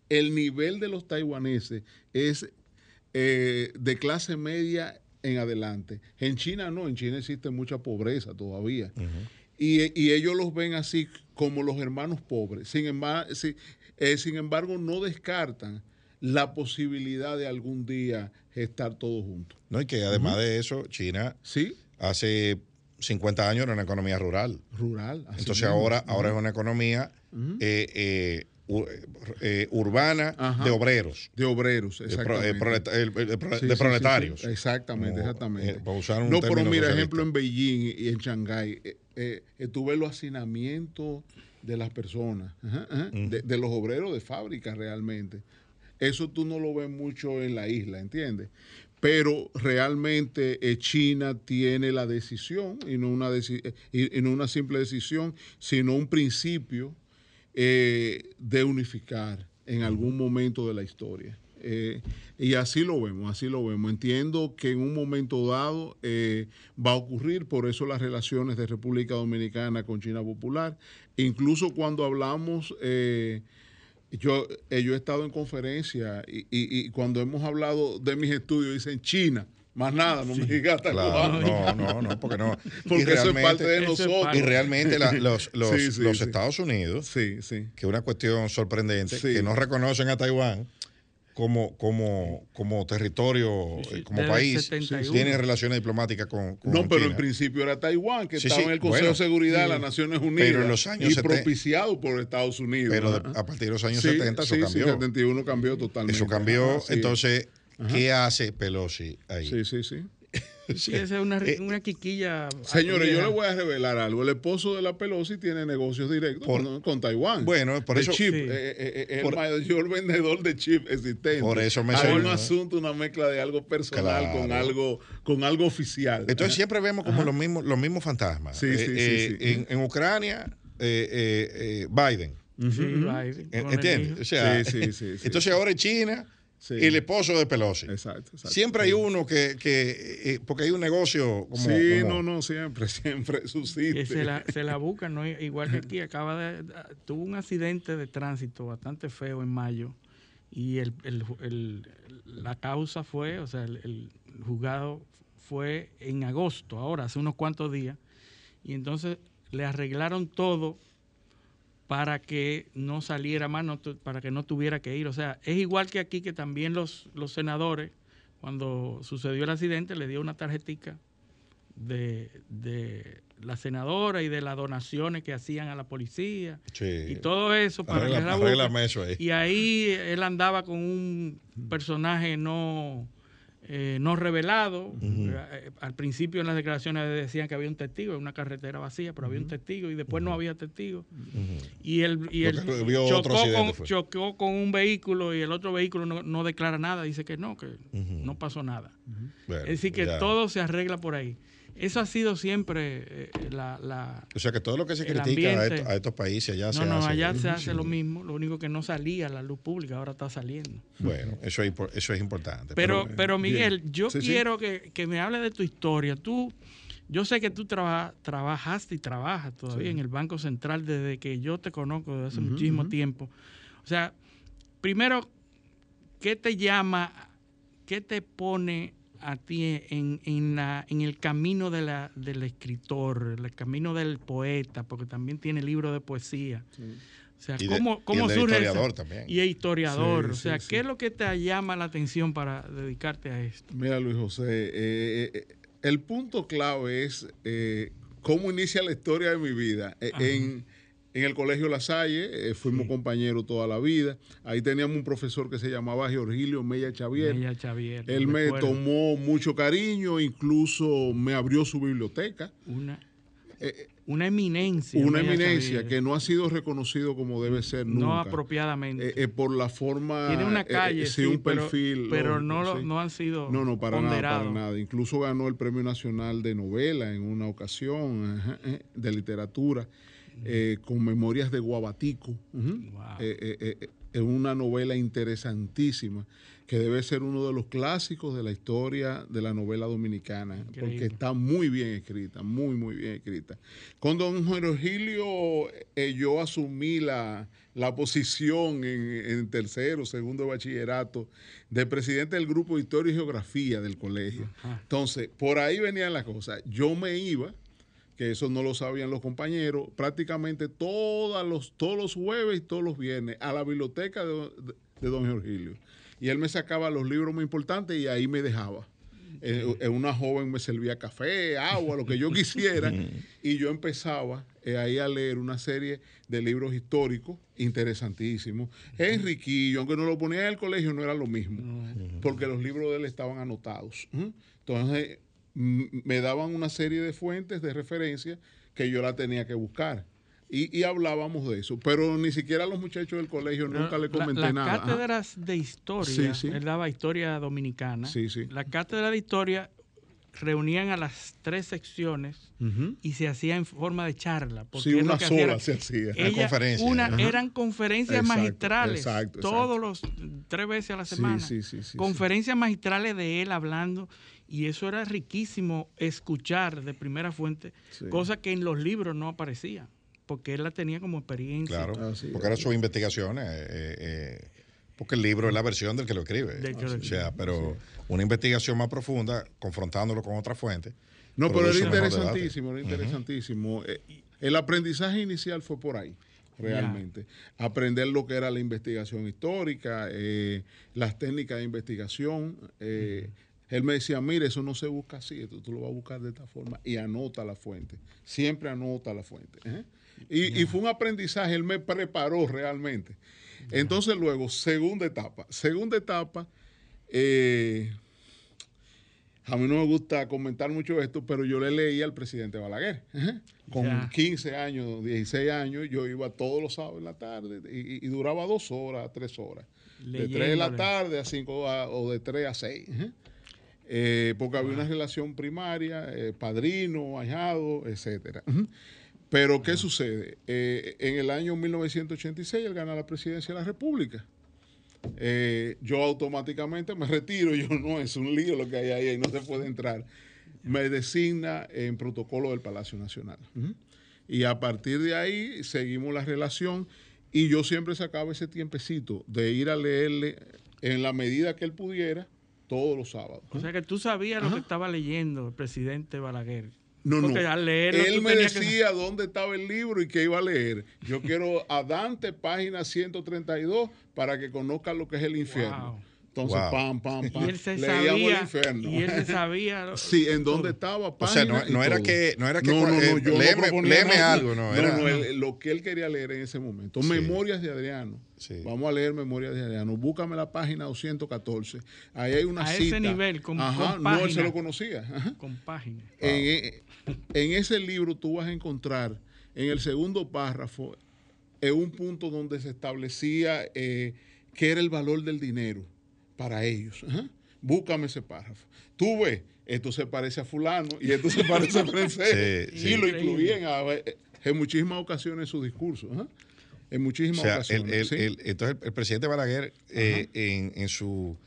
el nivel de los taiwaneses es eh, de clase media en adelante. En China no, en China existe mucha pobreza todavía. y, y ellos los ven así como los hermanos pobres. Sin embargo, sin embargo, no descartan la posibilidad de algún día estar todos juntos. No, y que además de eso, China ¿Sí? hace 50 años era una economía rural. Rural. así Entonces mismo. ahora, ahora es una economía eh, eh, eh, urbana Ajá. de obreros. De obreros, De exactamente. Sí, proletarios. sí, sí. Exactamente, Como, exactamente. eh, para usar un no, pero mira, socialista. ejemplo en Beijing y en Shanghái, eh, eh, ves los hacinamientos de las personas, ajá, ajá, de, de los obreros de fábrica realmente. Eso tú no lo ves mucho en la isla, ¿entiendes? Pero realmente China tiene la decisión, y no una, deci- y- y no una simple decisión, sino un principio eh, de unificar en algún momento de la historia. Eh, y así lo vemos, así lo vemos. Entiendo que en un momento dado eh, va a ocurrir, por eso las relaciones de República Dominicana con China Popular, incluso cuando hablamos, eh, yo, eh, yo he estado en conferencia y, y- y cuando hemos hablado de mis estudios dicen China, más nada, no me digas Claro, no, no, no, porque no. Porque Y eso es parte de realmente- nosotros. Y realmente la- los, los- Sí, sí, los sí. Estados Unidos, Sí, sí. que es una cuestión sorprendente, Sí. que no reconocen a Taiwán como, como, como territorio, eh, como país, 71. tienen relaciones diplomáticas con, con No, pero en principio era Taiwán, que Sí, estaba sí, en el Consejo bueno, de Seguridad de las Naciones Unidas. Pero en los años y 70 propiciado por Estados Unidos. Pero de- a partir de los años Sí, 70 eso sí, cambió. Sí, 71 cambió totalmente. Eso cambió. Entonces, Ajá. ¿qué hace Pelosi ahí? Sí, sí, sí. Sí, esa es una, Eh, una quiquilla. Señores, yo les voy a revelar algo. El esposo de la Pelosi tiene negocios directos con, con Taiwán. Bueno, por eso- chip. Sí. eh, eh, Por- el mayor vendedor de chip existente. Por eso me Hay un asunto, una mezcla de algo personal con algo con algo oficial. Entonces siempre vemos como los mismos, los mismos fantasmas. Sí, sí, sí, Eh, sí. En, en Ucrania, eh, eh, eh, Biden. Sí, Ujú. Biden, el ¿Entiendes? O sea, Sí, sí, sí, sí. entonces ahora en China, Sí. el esposo de Pelosi. Exacto, exacto. Siempre hay uno que, que eh, porque hay un negocio como... sí, como- no, no, siempre, siempre subsiste. Que se la, se la buscan, ¿no? igual que aquí, acaba de, tuvo un accidente de tránsito bastante feo en mayo y el, el- el- la causa fue, o sea, el, el juzgado fue en agosto, ahora, hace unos cuantos días, y entonces le arreglaron todo para que no saliera más, no para que no tuviera que ir. O sea, es igual que aquí que también los, los senadores cuando sucedió el accidente, le dio una tarjetica de, de la senadora y de las donaciones que hacían a la policía Sí. y todo eso para Arregla- que la eso ahí. Y ahí él andaba con un personaje no eh, no revelado. Eh, Al principio en las declaraciones decían que había un testigo en una carretera vacía, pero había un testigo y después no había testigo. Y él, y él chocó, con, fue. chocó con un vehículo y el otro vehículo no, no declara nada, dice que no, que no pasó nada. Bueno, es decir, que ya. todo se arregla por ahí. Eso ha sido siempre eh, la, la- O sea que todo lo que se critica a, esto- a estos países allá no, se no, hace. allá se Sí. hace lo mismo, lo único que no salía a la luz pública, ahora está saliendo. Bueno, eso es, eso es importante. Pero, pero Miguel, bien. yo Sí, sí. quiero que, que me hable de tu historia. Tú, yo sé que tú traba- trabajaste y trabajas todavía en el Banco Central desde que yo te conozco desde hace muchísimo tiempo. O sea, primero, ¿qué te llama, qué te pone a ti en, en, la, en el camino de la, del escritor, el camino del poeta, porque también tiene libros de poesía? O sea, Y de- ¿cómo, y cómo el surge esa- historiador también. Y es historiador. Sí, o sea, sí, ¿qué es lo que te llama la atención para dedicarte a esto? Mira, Luis José, eh, eh, el punto clave es eh, cómo inicia la historia de mi vida. Eh, Ajá. en, en el Colegio La Salle, eh, fuimos compañeros toda la vida. Ahí teníamos un profesor que se llamaba Georgilio Mella Xavier. Mella Xavier, Él me recuerdo. tomó mucho cariño, incluso me abrió su biblioteca. Una, Eh, una eminencia. una Mella eminencia que no ha sido reconocido como debe ser nunca. No apropiadamente. Eh, eh, por la forma. Tiene una calle, sí, un pero- perfil. pero no lo- sí. no han sido No, no, para nada, para nada. Incluso ganó el Premio Nacional de Novela en una ocasión, de literatura, eh, con Memorias de Guabatico. Eh, eh, eh, eh, es una novela interesantísima que debe ser uno de los clásicos de la historia de la novela dominicana, porque está muy bien escrita, muy, muy bien escrita. Con don Virgilio eh, yo asumí la, la posición en, en tercero, segundo de bachillerato de presidente del grupo de Historia y Geografía del colegio. Entonces, por ahí venían las cosas. Yo me iba, que eso no lo sabían los compañeros, prácticamente todos los, todos los jueves y todos los viernes a la biblioteca de, de- de don Virgilio. Y él me sacaba los libros muy importantes y ahí me dejaba. Eh, eh, una joven me servía café, agua, lo que yo quisiera, y yo empezaba eh, ahí a leer una serie de libros históricos interesantísimos. Enriquillo, aunque no lo ponía en el colegio, no era lo mismo, porque los libros de él estaban anotados. Entonces, me daban una serie de fuentes de referencia que yo la tenía que buscar. Y, y hablábamos de eso, pero ni siquiera a los muchachos del colegio nunca le comenté La- las nada. Ajá. cátedras de historia, Sí, sí. él daba historia dominicana. Sí, sí. La cátedra de historia reunían a las tres secciones y se hacía en forma de charla. porque Sí, una sola se hacía. ella- Una conferencia. una- Ajá. eran conferencias Exacto, magistrales exacto, todos los tres veces a la semana. sí, sí, sí, conferencias magistrales de él hablando y eso era riquísimo escuchar de primera fuente, Sí. cosa que en los libros no aparecía, porque él la tenía como experiencia. Claro, porque eran sus investigaciones. eh, eh, porque el libro es la versión del que lo escribe. Del que lo o sea, pero una investigación más profunda, confrontándolo con otra fuente. No, pero era interesantísimo, era interesantísimo. Eh, El aprendizaje inicial fue por ahí, realmente. Aprender lo que era la investigación histórica, eh, las técnicas de investigación. eh, Él me decía, mire, eso no se busca así, esto tú lo vas a buscar de esta forma y anota la fuente. Siempre anota la fuente. ¿eh? Y, y fue un aprendizaje, él me preparó realmente. Entonces luego, segunda etapa. Segunda etapa, eh, a mí no me gusta comentar mucho esto, pero yo le leí al presidente Balaguer. Ajá. Con Ya. 15 años, 16 años, yo iba todos los sábados en la tarde y, y duraba dos horas, tres horas. De 3 de la tarde a 5 o de 3 a 6. Eh, porque había una relación primaria, eh, padrino, ahijado, etcétera. Pero, ¿qué sucede? Eh, en el año 1986 él gana la presidencia de la República. Eh, yo automáticamente me retiro, yo no, es un lío lo que hay ahí no se puede entrar. Me designa en protocolo del Palacio Nacional. Y a partir de ahí seguimos la relación y yo siempre sacaba ese tiempecito de ir a leerle en la medida que él pudiera todos los sábados. O sea que tú sabías lo que estaba leyendo el presidente Balaguer. No, no. Porque al leerlo Él me que- decía dónde estaba el libro y qué iba a leer. Yo quiero a Dante, página 132, para que conozca lo que es el infierno. Entonces, Wow. pam, pam, pam. Y él se leíamos sabía- el infierno. y él se sabía sí, en dónde estaba. O sea, no- página no era que- no era que No, no, no, eh, yo no léeme- proponía léeme nada. algo, no, No, era- no, él- lo que él quería leer en ese momento. Sí. Memorias de Adriano. Sí. Vamos a leer Memorias de Adriano. Búscame la página 214. Ahí hay una A cita. ese nivel, con- Ajá, con no, él se página. lo conocía. Ajá. con páginas. En, en ese libro tú vas a encontrar en el segundo párrafo en un punto donde se establecía eh, qué era el valor del dinero para ellos. Ajá. Búscame ese párrafo. Tú ves, esto se parece a fulano y esto se parece a francés. Sí, y lo incluían a- en muchísimas ocasiones en su discurso. ajá. En O muchísimas el- ocasiones. el- sí. el- entonces el, presidente Balaguer eh, en, en su...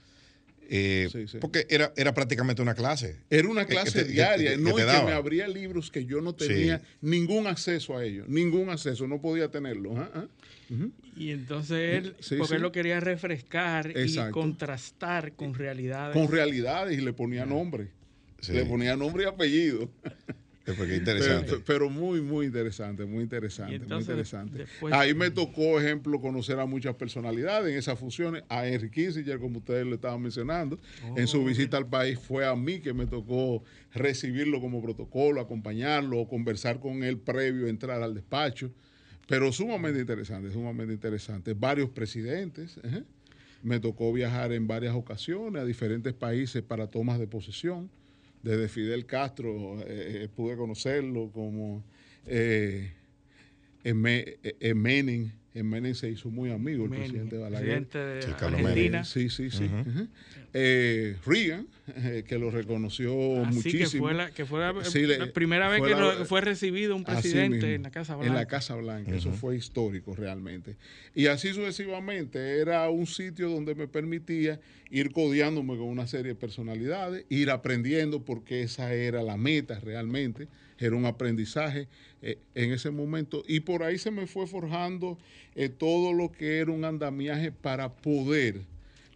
eh, Sí, sí. Porque era, era prácticamente una clase. Era una que clase que- diaria, que- que no que me abría libros que yo no tenía ningún acceso a ellos, ningún acceso, no podía tenerlo. ajá, ajá. Ujú. Y entonces él, Sí, porque sí. él lo quería refrescar y contrastar con realidades. Con realidades y le ponía nombre. Sí. Le ponía nombre y apellido. Eh, Porque interesante. Pero, pero muy, muy interesante, muy interesante, muy interesante. después- Ahí me tocó, ejemplo, conocer a muchas personalidades en esas fusiones. A Henry Kissinger, como ustedes lo estaban mencionando. En su Oh. visita al país fue a mí que me tocó recibirlo como protocolo, acompañarlo, o conversar con él previo a entrar al despacho. Pero sumamente interesante, sumamente interesante. Varios presidentes. ajá. Me tocó viajar en varias ocasiones a diferentes países para tomas de posesión. Desde Fidel Castro eh, eh, pude conocerlo como eh, eh, en Menem. En Menem se hizo muy amigo el Menem, presidente Balaguer. presidente de Argentina. Sí, sí, sí. Ajá. Eh, Reagan, eh, que lo reconoció Así muchísimo. que fue la, que fue la, Sí, le- la primera vez que la- fue recibido un presidente mismo, en la Casa Blanca. En la Casa Blanca, eso fue histórico realmente. Y así sucesivamente, era un sitio donde me permitía ir codeándome con una serie de personalidades, ir aprendiendo porque esa era la meta realmente, era un aprendizaje eh, en ese momento. Y por ahí se me fue forjando eh, todo lo que era un andamiaje para poder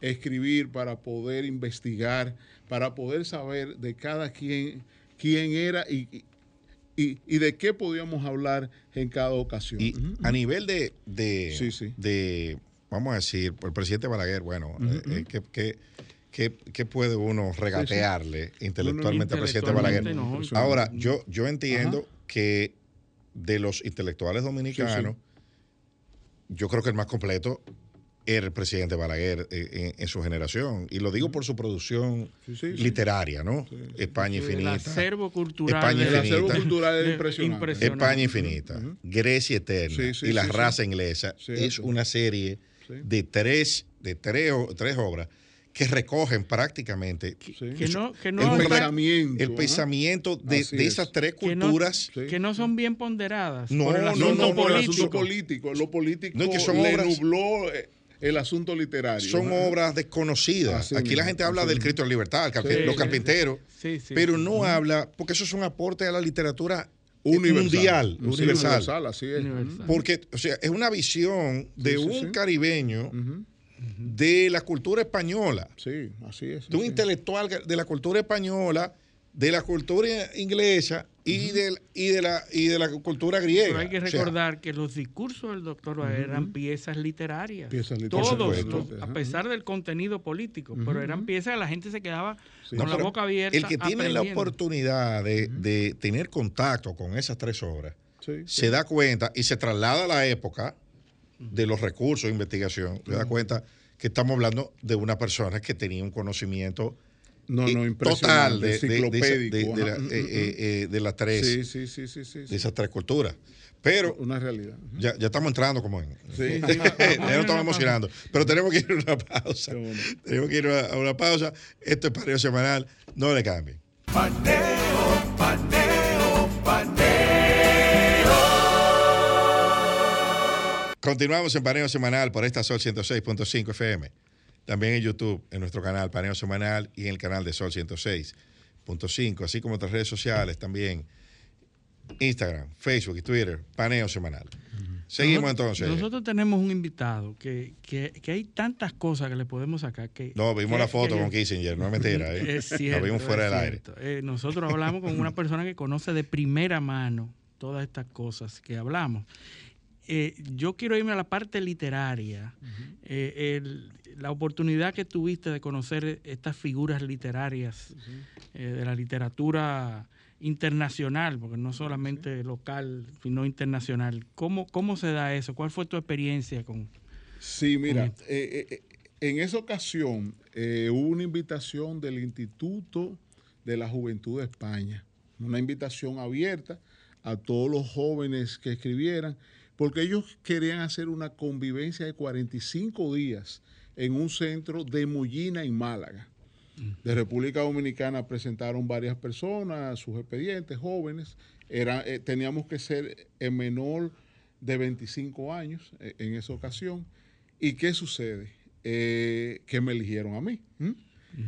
escribir, para poder investigar, para poder saber de cada quien quién era y, y- y, de qué podíamos hablar en cada ocasión. Y a nivel de, de, Sí, sí. de, vamos a decir, el presidente Balaguer, bueno, eh, ¿qué, qué, qué- qué puede uno regatearle intelectualmente al presidente Balaguer? No. Ahora, yo, yo entiendo que de los intelectuales dominicanos, yo creo que el más completo era el presidente Balaguer eh, en, en su generación. Y lo digo por su producción Sí, sí, sí. literaria, ¿no? España Sí, el infinita. acervo cultural. España de- El acervo infinita. cultural es de- impresionante. España infinita. Grecia eterna Sí, sí, y la sí, sí. raza inglesa Sí, es sí. una serie Sí. de tres de tres, o- tres obras que recogen prácticamente Sí. que no, que el no, el pensamiento. el pensamiento de, de es. esas tres que no- culturas. Sí. que no son bien ponderadas No, por el no, asunto no, no, por el político. asunto político. Lo político No, es que son le obras- nubló eh, el asunto literario. Son obras desconocidas. Así Aquí la mismo, gente habla del. Cristo de la Libertad, Sí, los carpinteros, Sí, sí, pero sí. no habla, porque eso es un aporte a la literatura Universal. mundial, Sí, universal. así es. Universal. Porque, o sea, es una visión de Sí, sí, un sí. caribeño Ujú. De la cultura española, Sí, así es. de un sí. intelectual de la cultura española, de la cultura inglesa y, del- y, de, la, y de la cultura griega. Pero hay que O sea, recordar que los discursos del doctor eran piezas literarias. Piezas literarias. Todos, los- a pesar del contenido político, pero eran piezas que la gente se quedaba Sí. con no, la boca abierta. El que tiene la oportunidad de, de tener contacto con esas tres obras Sí, sí. se da cuenta y se traslada a la época de los recursos de investigación, se da cuenta que estamos hablando de una persona que tenía un conocimiento No, eh, no, total impresionante. de, de- de esa- de- enciclopédico. de la- ajá. eh, eh, eh, de las tres, Sí, sí, sí, sí, sí. de esas tres culturas. Pero Una realidad. ya, ya estamos entrando como en. Sí. Ya nos estamos emocionando. Pero tenemos que ir a una pausa. Tenemos que ir a a una pausa. Esto es Pareo Semanal. No le cambien. Paneo, paneo, paneo. Continuamos en Paneo Semanal por esta Sol 106.5 FM. También en YouTube, en nuestro canal Paneo Semanal y en el canal de Sol 106.5, así como otras redes sociales también. Instagram, Facebook y Twitter, Paneo Semanal. Seguimos Nosotros- entonces. Nosotros tenemos un invitado que, que, que hay tantas cosas que le podemos sacar. Que, no, vimos que- la foto con Kissinger, no es mentira. ¿eh? Es cierto. Lo vimos fuera del aire. Eh, nosotros hablamos con una persona que conoce de primera mano todas estas cosas que hablamos. Eh, yo quiero irme a la parte literaria. Eh, el- la oportunidad que tuviste de conocer estas figuras literarias eh, de la literatura internacional, porque no solamente local, sino internacional. ¿Cómo, ¿Cómo se da eso? ¿Cuál fue tu experiencia con, Sí, mira, Con en esa ocasión hubo una invitación del Instituto de la Juventud de España, una invitación abierta a todos los jóvenes que escribieran, porque ellos querían hacer una convivencia de 45 días en un centro de Mollina en Málaga. De República Dominicana presentaron varias personas, sus expedientes, jóvenes. Era, eh, teníamos que ser el menor de 25 años eh, en esa ocasión. ¿Y qué sucede? Eh, que me eligieron a mí. ¿m?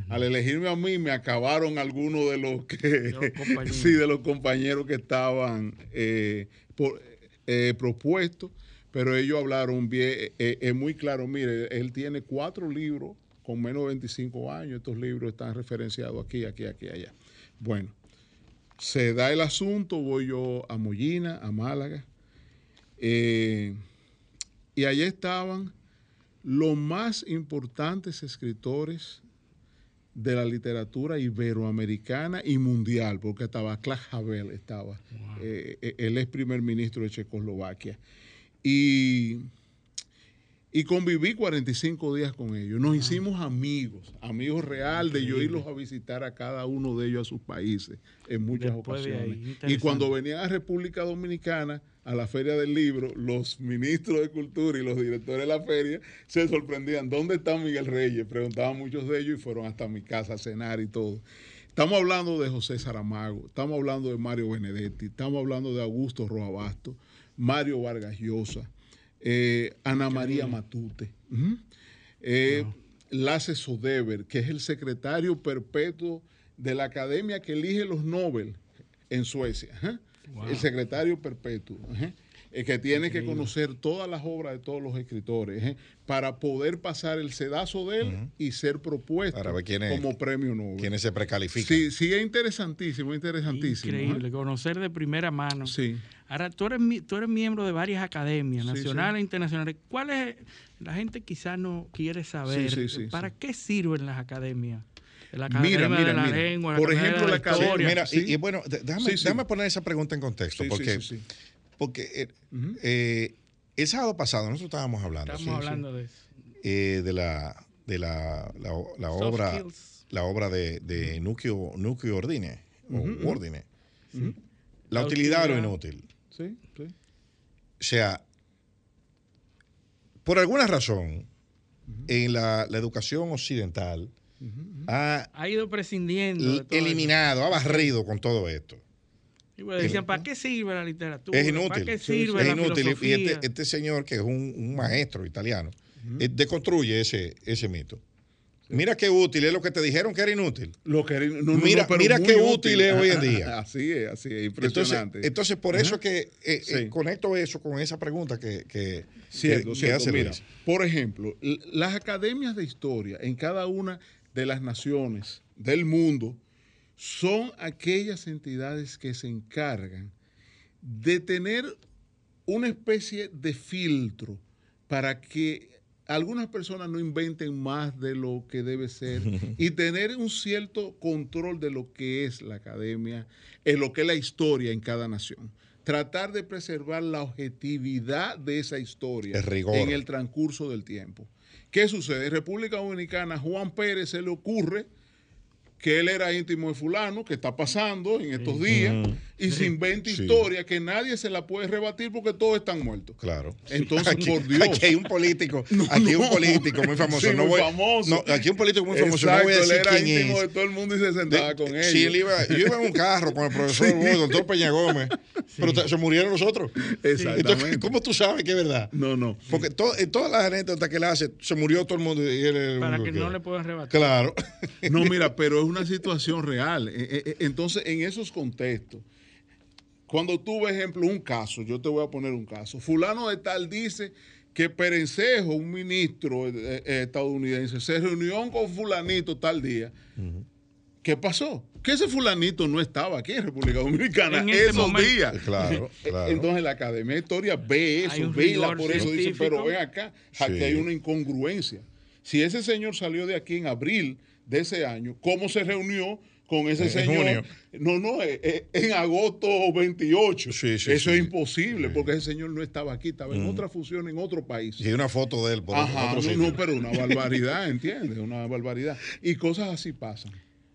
Al elegirme a mí, me acabaron algunos de los que compañeros. sí, de los compañeros que estaban eh, por- eh, propuestos, pero ellos hablaron bien, eh, eh, es muy claro, mire, él tiene cuatro libros con menos de 25 años, estos libros están referenciados aquí, aquí, aquí, allá. Bueno, se da el asunto, voy yo a Mollina, a Málaga, y allá estaban los más importantes escritores de la literatura iberoamericana y mundial, porque estaba Clark Havel, estaba, eh, eh, él es primer ministro de Checoslovaquia. Y, y conviví 45 días con ellos. Nos hicimos amigos, amigos real de yo irlos a visitar a cada uno de ellos a sus países en muchas Después de ahí, ocasiones. Y cuando venían a República Dominicana, a la Feria del Libro, los ministros de Cultura y los directores de la feria se sorprendían. ¿Dónde está Miguel Reyes? Preguntaban muchos de ellos y fueron hasta mi casa a cenar y todo. Estamos hablando de José Saramago, estamos hablando de Mario Benedetti, estamos hablando de Augusto Roabasto, Mario Vargas Llosa, eh, Ana María Matute, ujú, eh, Lasse Sodeber, que es el secretario perpetuo de la academia que elige los Nobel en Suecia. El secretario perpetuo, ajá, eh, que tiene que conocer todas las obras de todos los escritores ajá, para poder pasar el sedazo de él y ser propuesto es- como premio Nobel. quienes se precalifican. Sí, sí, es interesantísimo, interesantísimo. Increíble, conocer de primera mano. Sí. Ahora, tú eres, tú eres miembro de varias academias, nacionales sí. e internacionales. ¿Cuál es? La gente quizás no quiere saber. Sí, ¿Para qué sirven las academias? La Mira, mira, de la mira. lengua, Por la ejemplo, de la la academia-. Mira, y- Sí. y, bueno, de- déjame, Sí, sí. déjame poner esa pregunta en contexto, porque, sí, sí. porque eh, eh, el sábado pasado nosotros estábamos hablando Estamos sí, hablando de eso. eh, de la de la, la, la obra skills. la obra de, de Nuccio, Nuccio Ordine o Ujú, ujú. Ordine. Ujú. La, La utilidad o inútil. Sí, sí. O sea, por alguna razón, en la, la educación occidental ha Ha ido prescindiendo. todo eso. eliminado, ha barrido con todo esto. Y pues decían, ¿para qué sirve la literatura? Es ¿Para inútil. qué Sí, sirve es la inútil. Y este, este señor, que es un, un maestro italiano, eh, deconstruye ese, ese mito. Mira qué útil es lo que te dijeron que era inútil. Lo que era- no, no, mira no, pero mira qué útil es hoy en día. Así es, así es, Entonces, impresionante. entonces por eso es que eh, eh, conecto eso con esa pregunta que, que, Cierto, que- que cierto. hace Mira, Luis. por ejemplo, las academias de historia en cada una de las naciones del mundo son aquellas entidades que se encargan de tener una especie de filtro para que algunas personas no inventen más de lo que debe ser y tener un cierto control de lo que es la academia, en lo que es la historia en cada nación. Tratar de preservar la objetividad de esa historia El rigor. en el transcurso del tiempo. ¿Qué sucede? En República Dominicana, Juan Pérez se le ocurre que él era íntimo de fulano, que está pasando en estos días. Y se inventa Sí. historia que nadie se la puede rebatir porque todos están muertos. Claro. Entonces, Aquí- por Dios. Aquí hay un político, No, aquí hay un político muy famoso. Sí, no muy voy- famoso. no, aquí hay un político muy famoso. Exacto, no voy a él decir era quién íntimo es. de todo el mundo y se sentaba De- con ellos. Sí, él iba, yo iba en un carro con el profesor Sí. Wood, doctor Peña Gómez, pero se murieron los otros. Exactamente. Entonces, ¿cómo tú sabes que es verdad? No, no. Porque to- en todas las anécdotas que él hace, se murió todo el mundo. Y él el Para único que no le puedan rebatir. Claro. No, mira, pero es una situación real. Eh, eh, eh, Entonces, en esos contextos, cuando tú ves, ejemplo, un caso, yo te voy a poner un caso. Fulano de tal dice que Perencejo, un ministro eh, eh, estadounidense, se reunió con fulanito tal día. ¿Qué pasó? Que ese fulanito no estaba aquí en República Dominicana En ese esos momento. días. Claro, claro. Entonces la Academia de Historia ve eso, rigor por eso, dice, pero ven acá, aquí Sí. hay una incongruencia. Si ese señor salió de aquí en abril de ese año, ¿cómo se reunió con ese En señor? junio. No, no, eh, eh, en agosto 28. Sí, sí, eso sí. es imposible, porque ese señor no estaba aquí, estaba en otra función en otro país. Y hay una foto de él por Ajá, otro no, pero una barbaridad, ¿entiendes? Una barbaridad. Y cosas así pasan.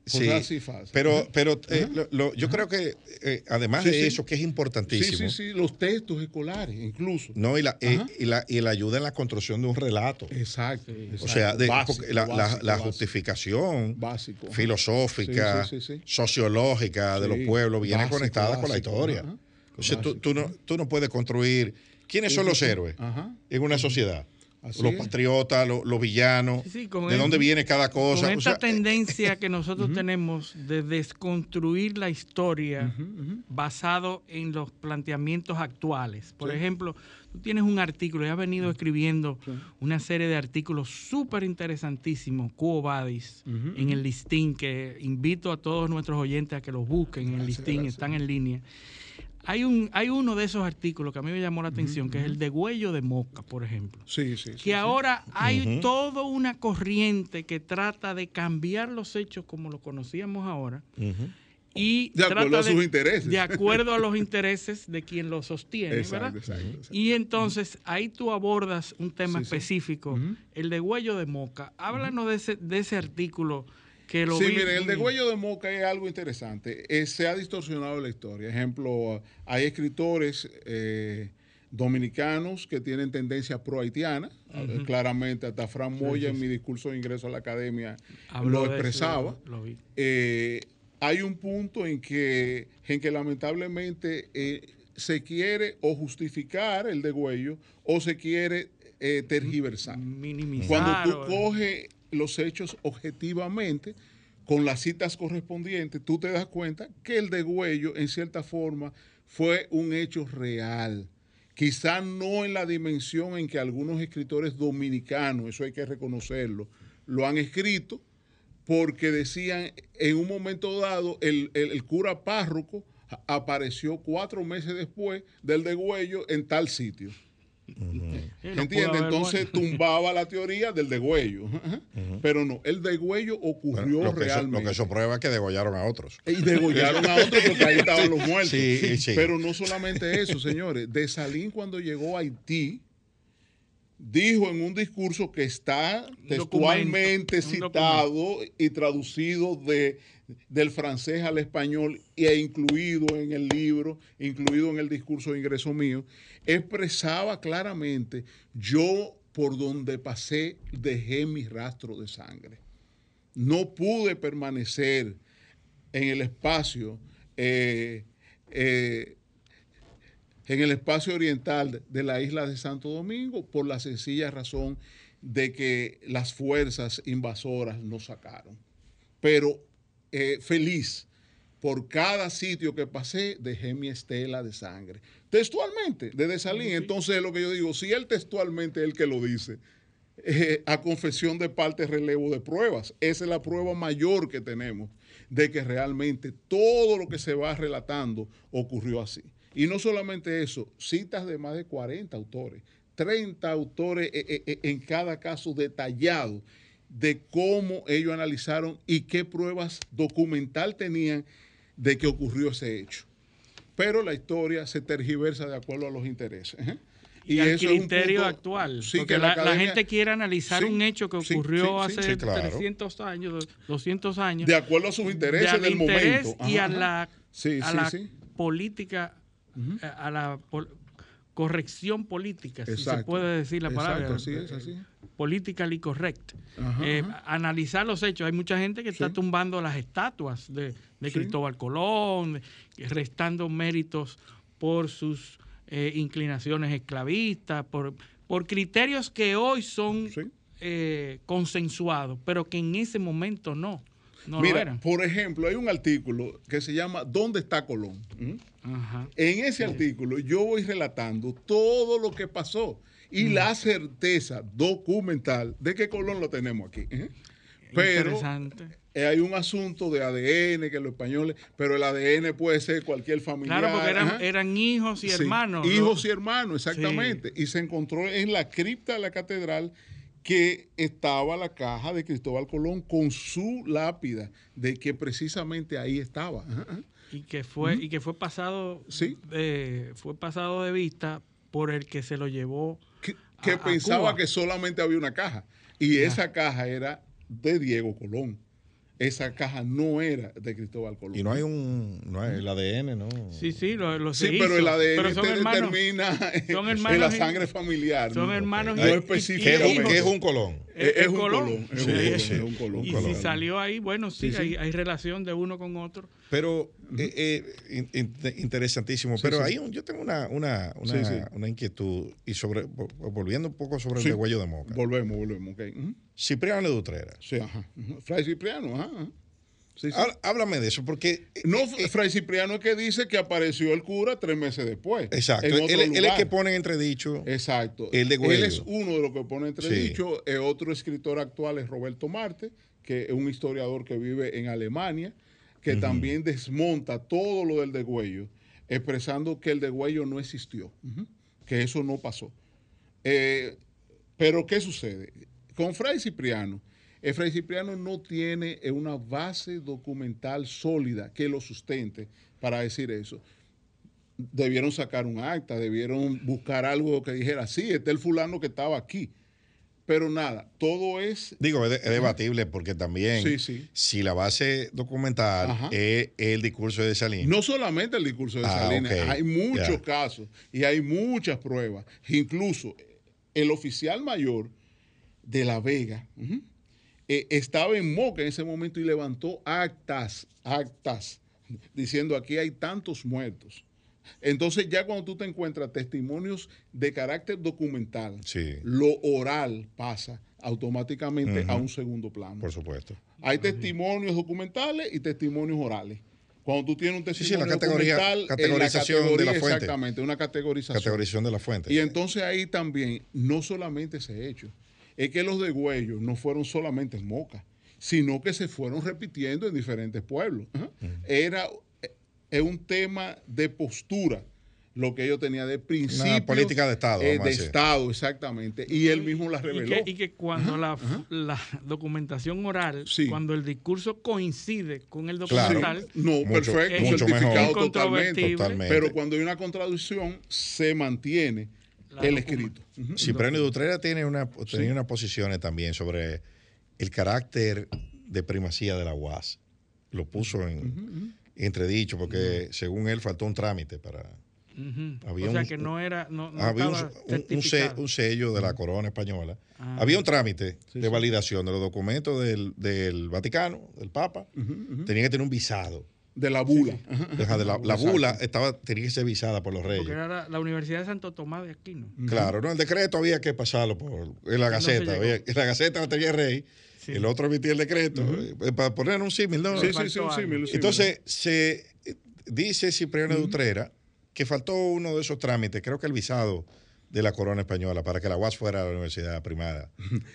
Sí, así pero, pero eh, lo- lo- yo creo que eh, además Sí, de sí. eso, que es Sí, importantísimo, sí, sí, los textos escolares, incluso. ¿no? Y la, eh, y, la, y la ayuda en la construcción de un relato. Exacto. O sea, de- Básico, la, básico, justificación Básico. filosófica, Sí, sí, sí, sí. sociológica de Sí, los pueblos viene conectada con la historia. ajá. Entonces tú, Básico. tú no, tú no puedes construir quiénes Sí, son sí, los sí. héroes Ajá. en una sociedad. Así los es. patriotas, los, los villanos, Sí, sí, con de el- dónde viene cada cosa. Con O esta sea, tendencia que nosotros tenemos de desconstruir la historia basado en los planteamientos actuales. Por Sí. ejemplo, tú tienes un artículo, y has venido escribiendo una serie de artículos súper interesantísimos, Quo Vadis, en el listín, que invito a todos nuestros oyentes a que los busquen en el listín, están en línea. Hay, un, hay uno de esos artículos que a mí me llamó la atención, que es el de Huello de Moca, por ejemplo Sí, sí. sí, que sí. ahora hay toda una corriente que trata de cambiar los hechos como los conocíamos ahora. Y De acuerdo trata a sus intereses. de acuerdo a los intereses de quien lo sostiene, Exacto, ¿verdad? exacto, exacto. Y entonces ahí tú abordas un tema Sí, sí. específico, el de Huello de Moca. Háblanos de, ese, de ese artículo que lo Sí, vi mire, el de Huello de Moca es algo interesante. Eh, se ha distorsionado la historia. Ejemplo, hay escritores eh, dominicanos que tienen tendencia pro-haitiana. Claramente, hasta Fran Moya en mi discurso de ingreso a la academia Habló lo de eso, expresaba. lo vi. Eh, hay un punto en que, en que lamentablemente eh, se quiere o justificar el degüello o se quiere eh, tergiversar. Minimizar Cuando tú coges los hechos objetivamente, con las citas correspondientes, tú te das cuenta que el degüello, en cierta forma, fue un hecho real. Quizá no en la dimensión en que algunos escritores dominicanos, eso hay que reconocerlo, lo han escrito, porque decían en un momento dado el, el- el cura párroco apareció cuatro meses después del degüello en tal sitio. Pudo ¿Entiendes? Entonces tumbaba la teoría del degüello. Pero no, el degüello ocurrió Bueno, lo, que eso, realmente. lo que eso prueba es que degollaron a otros. Y degollaron a otros porque ahí estaban los muertos. Sí, sí. Pero no solamente eso, señores. De Salín cuando llegó a Haití, dijo en un discurso que está textualmente citado y traducido de, del francés al español e incluido en el libro, incluido en el discurso de ingreso mío, expresaba claramente, yo por donde pasé dejé mi rastro de sangre. No pude permanecer en el espacio eh, eh, en el espacio oriental de la isla de Santo Domingo por la sencilla razón de que las fuerzas invasoras nos sacaron. Pero eh, feliz por cada sitio que pasé, dejé mi estela de sangre. Textualmente, desde Salín. Entonces, lo que yo digo, si él textualmente es el que lo dice, eh, a confesión de parte relevo de pruebas. Esa es la prueba mayor que tenemos de que realmente todo lo que se va relatando ocurrió así. Y no solamente eso, citas de más de 40 autores, 30 autores eh, eh, eh, en cada caso detallado de cómo ellos analizaron y qué pruebas documental tenían de que ocurrió ese hecho. Pero la historia se tergiversa de acuerdo a los intereses. y, al criterio punto- actual. Sí, porque que la, la la academia- gente quiere analizar Sí, un hecho que ocurrió sí, hace claro. 300 años, 200 años. De acuerdo a sus intereses al del interés momento. Y a la, Sí, a sí, la sí. Política, a- a la pol- corrección política, si se puede decir la palabra. Exacto, así es, así. Politically correct. Ajá, Eh, ajá. Analizar los hechos. Hay mucha gente que está tumbando las estatuas de, de Sí. Cristóbal Colón, restando méritos por sus eh, inclinaciones esclavistas, por, por criterios que hoy son Sí. eh, consensuados, pero que en ese momento no. No lo Mira, eran. por ejemplo, hay un artículo que se llama ¿Dónde está Colón? ¿Mm? Ajá. En ese artículo yo voy relatando todo lo que pasó y Mm. la certeza documental de que Colón lo tenemos aquí. ¿eh? Pero eh, hay un asunto de ADN que los españoles, pero el ADN puede ser cualquier familiar. Claro, porque eran, hijos y Sí, hermanos. ¿no? Hijos y hermanos, exactamente. Y se encontró en la cripta de la catedral que estaba la caja de Cristóbal Colón con su lápida, de que precisamente ahí estaba. Ajá. Y que fue y que fue pasado de, fue pasado de vista por el que se lo llevó que a pensaba Cuba. que solamente había una caja. Y esa caja era de Diego Colón. Esa caja no era de Cristóbal Colón. Y no hay un. No hay el ADN, ¿no? Sí, sí, lo, lo Sí, pero el ADN Pero son te hermanos- determina son en la sangre familiar. son ¿no? hermanos no y- específicamente. y- y- ¿Qué es un colón? Es, es un Colón. colón. Es Sí, un colón. sí. es un colón. Y si salió ahí, bueno, sí, Sí, sí. Hay, hay relación de uno con otro. Pero eh, eh, in- in- interesantísimo. Sí, pero sí. hay un, yo tengo una, una, una, Sí, sí. una inquietud y sobre vo- volviendo un poco sobre Sí. el degüello de Moca. Volvemos, volvemos. ok. Ujú. Cipriano de Utrera. Sí, ajá. Fray Cipriano, ajá. ajá. Sí, sí. Há- Háblame de eso, porque. No, Fray Cipriano es que dice que apareció el cura tres meses después. Exacto. Él, él es el que pone en entredicho. Exacto. El de Él es uno de los que pone entredicho. Eh, otro escritor actual es Roberto Marte, que es un historiador que vive en Alemania, que también desmonta todo lo del degüello, expresando que el degüello no existió, que eso no pasó. Eh, pero, ¿qué sucede? Con Fray Cipriano, el Fray Cipriano no tiene eh, una base documental sólida que lo sustente para decir eso debieron sacar un acta, debieron buscar algo que dijera, sí, está el fulano que estaba aquí. Pero nada, todo es... Digo, es, de- es debatible porque también, Sí, sí. si la base documental Ajá. es el discurso de Salinas. No solamente el discurso de Ah, Salinas, hay muchos casos y hay muchas pruebas. Incluso el oficial mayor de La Vega eh, estaba en Moca en ese momento y levantó actas, actas, diciendo aquí hay tantos muertos. Entonces ya cuando tú te encuentras testimonios de carácter documental, Sí, lo oral pasa automáticamente a un segundo plano. por supuesto. Hay testimonios documentales y testimonios orales. Cuando tú tienes un Sí, sí, testimonio la categoría- documental, en categorización de la fuente. Exactamente, una categorización. Categorización de la fuente. Y entonces ahí también, no solamente ese hecho, es que los degüellos no fueron solamente en Moca, sino que se fueron repitiendo en diferentes pueblos. Era es un tema de postura, lo que ellos tenían de principios. política de Estado, eh, de. Estado, exactamente. Y él mismo la Y reveló. que, y que cuando la, la documentación oral, cuando el discurso coincide con el Claro. documental, No, Mucho- perfecto, mucho certificado mejor. totalmente. Pero cuando hay una contradicción, se mantiene el escrito. Cipriano de Utrera tiene una, tenía unas posiciones también sobre el carácter de primacía de la UAS. Lo puso en entredicho porque según él faltó un trámite para... Había o sea un- que no era, no, no había un, sello de la corona española. Ah. Había un trámite Sí, de sí. validación de los documentos del, del Vaticano, del Papa. Tenía que tener un visado. De la bula. De la, bula estaba, tenía que ser visada por los Porque reyes. era la, la Universidad de Santo Tomás de Aquino. Claro, no, el decreto había que pasarlo por en la Gaceta. había- en la Gaceta la tenía el rey, Sí. el otro emitía el decreto, eh, para poner un símil, ¿no? Sí, sí, sí, un símil. Entonces, se eh, dice Cipriano de Utrera que faltó uno de esos trámites, creo que el visado de la corona española para que la UAS fuera a la universidad primada.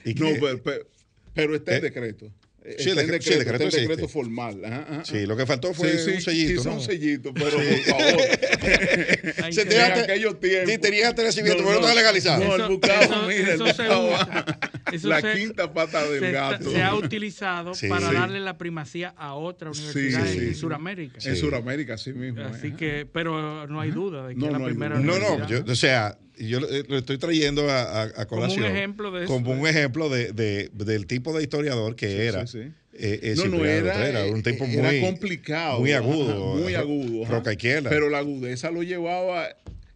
Y No, pero, pero- pero está Eh, el decreto. Sí, el Está en decre- sí, el decreto está existe. decreto formal. Ajá, ajá, Sí, ajá. lo que faltó fue Sí, sí, un sellito, sí, ¿no? un sellito, pero Sí. por favor. Se en tenía que- aquellos tiempos. sí, tenía este recibimiento, pero no estaba legalizado. No, el buscaba, eso- mira, eso el se. Eso la se- quinta pata del se, está- gato. se ha utilizado Sí. para Sí. darle la primacía a otra universidad sí, en sí. Sudamérica. En Sudamérica, sí mismo. Así eh. que, pero no hay duda de que No, es la no primera. No, no, yo- o sea, yo lo, eh, lo estoy trayendo a, a- a Como un colación. ejemplo de eso. Como un ejemplo de, de- del tipo de historiador que Sí, era. sí, sí. eh, eh, No, no, era, Utrera, un tipo era muy complicado. Muy ajá, agudo. muy agudo. ajá. Roca izquierda. Pero la agudeza lo llevaba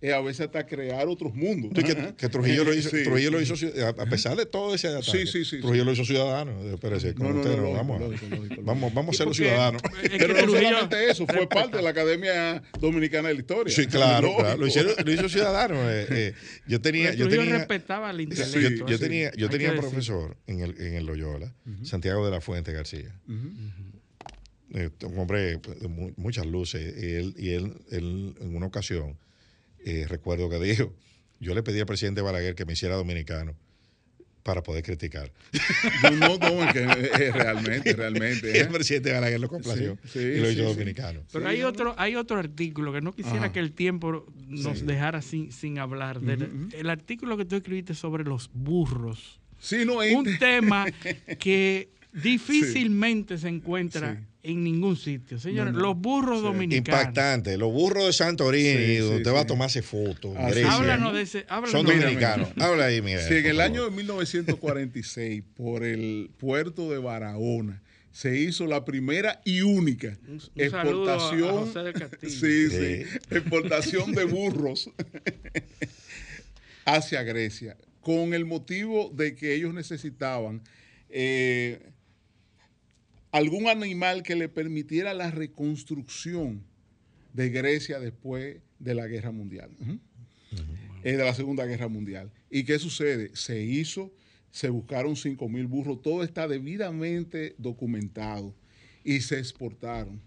eh, a veces hasta crear otros mundos. Sí, que, que Trujillo lo hizo, Sí. Trujillo lo hizo a a pesar de todo ese ataque. Sí, sí, sí, Trujillo sí. lo hizo ciudadano. Espérese, con No, no, usted no, no, lógico, vamos, a- lógico, lógico, vamos, vamos a ser los ciudadanos. Es que Pero no Trujillo- solamente eso, fue parte de la Academia Dominicana de la Historia. Sí, claro, Lógico. claro, Lo, hicieron, lo hizo ciudadano. eh, eh. Yo tenía, yo tenía, respetaba el yo, intelecto. yo sí. tenía, yo tenía un profesor en el, en el Loyola, Santiago de la Fuente García. Eh, un hombre de mu- muchas luces. Y él, y él, él en una ocasión, eh, recuerdo que dijo, yo le pedí al presidente Balaguer que me hiciera dominicano para poder criticar. Yo no, no, es que eh, realmente, realmente. Y ¿eh? el presidente Balaguer lo complació Sí, sí, y lo hizo sí. dominicano. Pero hay otro, hay otro artículo que no quisiera Ajá. que el tiempo nos Sí. dejara sin, sin hablar. del-. El artículo que tú escribiste sobre los burros. Sí, no, Un tema que difícilmente se encuentra en ningún sitio. Señores, No, no. los burros dominicanos. Impactante. Los burros de Santorini, Sí, donde sí, usted va a tomarse fotos. Así Grecia. es. Háblanos de ese- háblanos Son dominicanos. Habla ahí, Miguel. Sí, en el favor. año de 1946, por el puerto de Barahona, se hizo la primera y única un a exportación. José del Castillo. Sí, Sí. sí, exportación de burros hacia Grecia, con el motivo de que ellos necesitaban eh, algún animal que le permitiera la reconstrucción de Grecia después de la guerra mundial. Eh, de la Segunda Guerra Mundial. ¿Y qué sucede? Se hizo, se buscaron 5 mil burros, todo está debidamente documentado y se exportaron.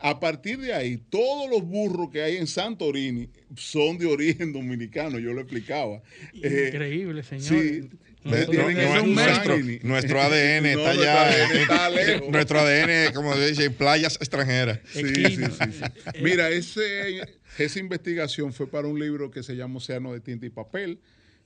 A partir de ahí, todos los burros que hay en Santorini son de origen dominicano, yo lo explicaba. Eh, Increíble, señor. sí, No- no- nuestro, ADN está ya. ADN está lejos. nuestro ADN, como se dice, en playas extranjeras. Sí, sí, sí, sí. Mira, ese, esa investigación fue para un libro que se llama Océano de Tinta y Papel,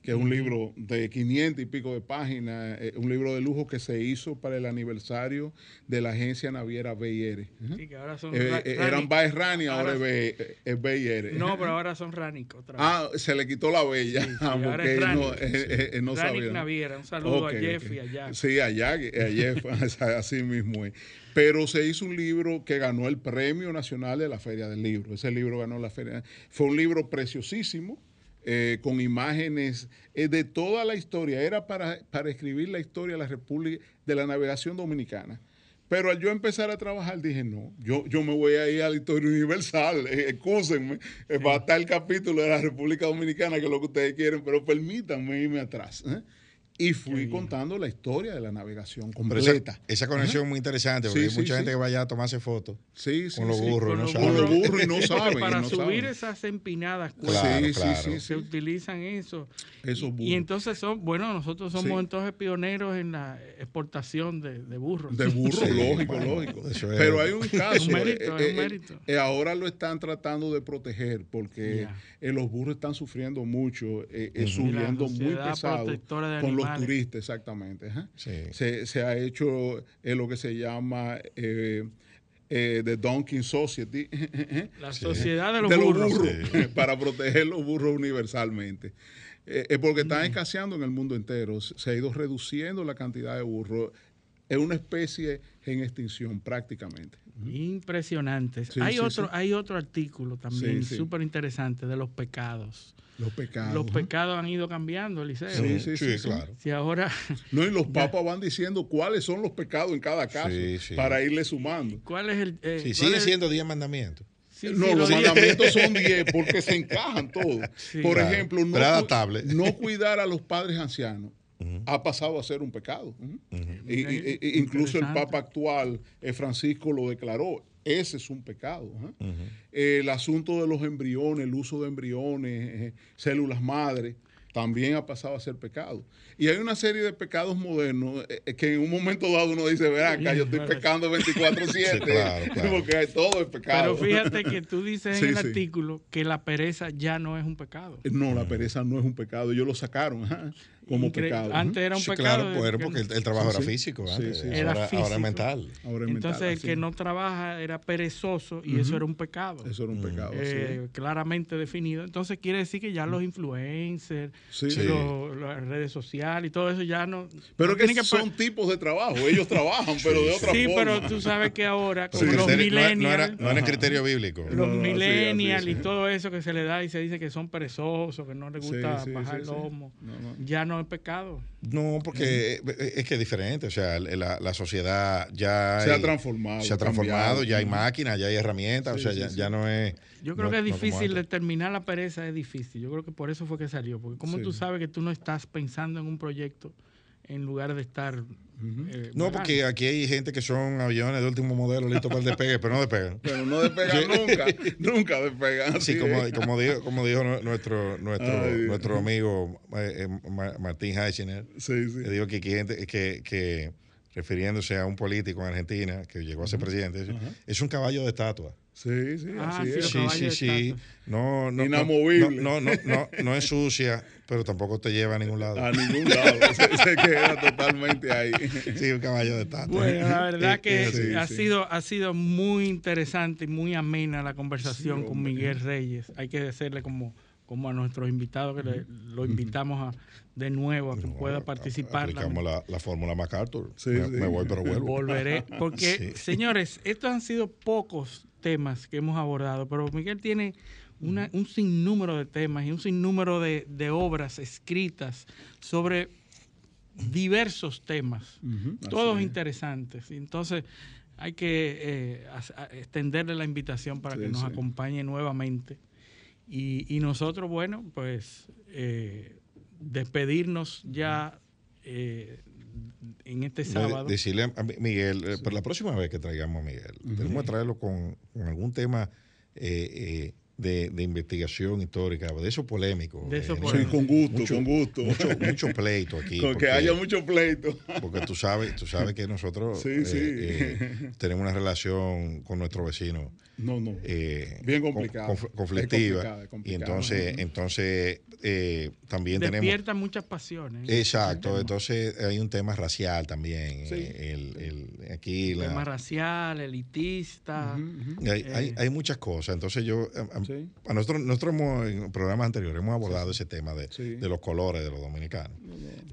que es un libro de 500 y pico de páginas, eh, un libro de lujo que se hizo para el aniversario de la agencia naviera BIR. Sí, que ahora son Eh, eh, Rani. eran Baez Rani, ahora, Ahora- es B- es BIR. No, pero ahora son Ranic otra vez. Ah, se le quitó la bella. Sí, sí, ahora porque no, eh, no sabía. Naviera. Un saludo a Jeff y a Jack. Sí, a Jack, a Jeff, así mismo es. Pero se hizo un libro que ganó el Premio Nacional de la Feria del Libro. Ese libro ganó la Feria. Fue un libro preciosísimo, eh, con imágenes eh, de toda la historia. Era para, para escribir la historia de la República, de la navegación dominicana. Pero al yo empezar a trabajar dije, no, yo, yo me voy a ir a la historia universal, eh, excúsenme, eh, va a estar el capítulo de la República Dominicana, que es lo que ustedes quieren, pero permítanme irme atrás. ¿Eh? Y fui contando la historia de la navegación Pero esa, completa. esa conexión es muy interesante porque Sí, hay sí, mucha sí. gente que vaya a tomarse fotos Sí, sí, con los sí, burros, no los saben. burros. Con los burros y no saben, Para no subir saben. esas empinadas Claro, cuestas, Sí, sí, claro. sí, se utilizan eso. Esos Y burros. entonces son, bueno, nosotros somos Sí. entonces pioneros en la exportación de, de burros. De burro, Sí, lógico, bueno, lógico. es- Pero hay un caso. Un mérito, eh, es un eh, mérito. eh, ahora lo están tratando de proteger porque eh, los burros están sufriendo mucho, eh, eh, subiendo Y muy pesado con los Animales. turistas, exactamente. Sí. Se, se ha hecho eh, lo que se llama eh, eh, The Donkey Society. La sociedad de los burros. Sí. para proteger los burros universalmente. Eh, eh, porque están escaseando en el mundo entero. Se ha ido reduciendo la cantidad de burros. Es una especie en extinción prácticamente. Impresionantes. Sí, hay, otro, hay otro artículo también súper interesante de los pecados. Los pecados. Los pecados han ido cambiando, Eliseo. Sí, sí, sí, sí. claro. Si ahora, No, y los papas van diciendo cuáles son los pecados en cada caso Sí, sí. para irle sumando. ¿cuál es el...? eh, Sí, es- siendo 10 mandamientos. sí, no, sí, los lo mandamientos son 10 porque se encajan todos. Sí. Por Claro, ejemplo, no, cu- cuidar a los padres ancianos ha pasado a ser un pecado. Y- y- Ok, y- incluso el. Papa actual, eh, Francisco, lo declaró. Ese es un pecado. Ujú. El asunto de los embriones, el uso de embriones, eh, células madre, también ha pasado a ser pecado. Y hay una serie de pecados modernos eh, eh, que en un momento dado uno dice, ven acá, yo estoy pecando 24/7, Sí, claro, claro. porque hay- todo es pecado. Pero fíjate que tú dices Sí, en el sí. artículo que la pereza ya no es un pecado. No, la pereza no es un pecado. Ellos lo sacaron ajá, como Incre- pecado. Antes era un Sí, pecado. claro, que- porque el, el trabajo Sí, era sí. físico Sí, antes, sí. ahora, Era ahora físico. es mental. Ahora es Entonces mental, el que no trabaja era perezoso y eso era un pecado. Eso era un pecado. así eh, claramente definido. Entonces quiere decir que ya los influencers, Sí. los- las redes sociales y todo eso ya no. Pero no que tienen son tipos de trabajo. Ellos trabajan, pero de otra Sí, forma. pero tú sabes que ahora, como los criterio- no, era- no era, millennials, no era el criterio bíblico. los No, sí, millennials y sí. todo eso que se le da y se dice que son perezosos, que no les gusta Sí, sí, bajar sí, el sí. lomo, No, no. No es pecado. No, porque es que es diferente. O sea, la, la sociedad ya Se ha transformado, Se ha transformado, cambiado. ya hay máquinas, ya hay herramientas. Sí, o sea, sí, ya, sí. ya no es. Yo creo no- que es difícil determinar la pereza, es difícil. Yo creo que por eso fue que salió, porque como Sí. tú sabes que tú no estás pensando en un proyecto en lugar de estar... eh, No, porque aquí hay gente que son aviones de último modelo listos para el despegue, pero no despegan. Pero no despegan nunca, nunca despegan. Sí, como, como dijo, como dijo nu- nuestro, nuestro, Ay, nuestro amigo eh, eh, Ma- Martín Heichiner, Sí, sí. que dijo que, gente que, que, refiriéndose a un político en Argentina que llegó a ser presidente, es un caballo de estatua. Sí, sí, Ah, así sí, es. Sí, sí, sí. No, no, no, Inamovible. No, no, no, no, no es sucia, pero tampoco te lleva a ningún lado. A ningún lado. se, se queda totalmente ahí. Sí, un caballo de estatua. Bueno, la verdad Eh, que eh, sí, ha, sí. Sido, ha sido muy interesante y muy amena la conversación Sí, con. Miguel Reyes. Hay que decirle como, como a nuestros invitados que le- lo invitamos a, de nuevo a que pueda participar. Aplicamos la, la fórmula MacArthur. Sí, me, sí. me voy, pero vuelvo. Volveré. Porque, Sí. señores, estos han sido pocos temas que hemos abordado, pero Miguel tiene una- un sinnúmero de temas y un sinnúmero de, de obras escritas sobre diversos temas, todos es. interesantes. Entonces, hay que eh, extenderle la invitación para que nos sí. acompañe nuevamente. Y, y nosotros, bueno, pues eh, despedirnos ya eh, en este sábado. decirle a Mi- Miguel, eh, para la próxima vez que traigamos a Miguel, tenemos que traerlo con, con algún tema eh, eh, de, de investigación histórica, de eso polémico. De eso eh, polémico. Sí, con gusto, mucho- con gusto. Mucho, mucho pleito aquí. Con porque- que haya mucho pleito. Porque tú sabes, tú sabes que nosotros Sí, eh, sí. eh, tenemos una relación con nuestro vecino No, no. eh, Bien complicada. conf- Es conflictiva. complicada, y entonces, entonces eh, también tenemos Despierta muchas pasiones. Exacto, entonces hay un tema racial también. Sí. eh, el- el- aquí la- tema racial, elitista. hay, eh, hay- hay muchas cosas. Entonces yo, a, Sí. a nosotros, nosotros hemos, en programas anteriores hemos abordado ese tema de, Sí. de los colores de los dominicanos.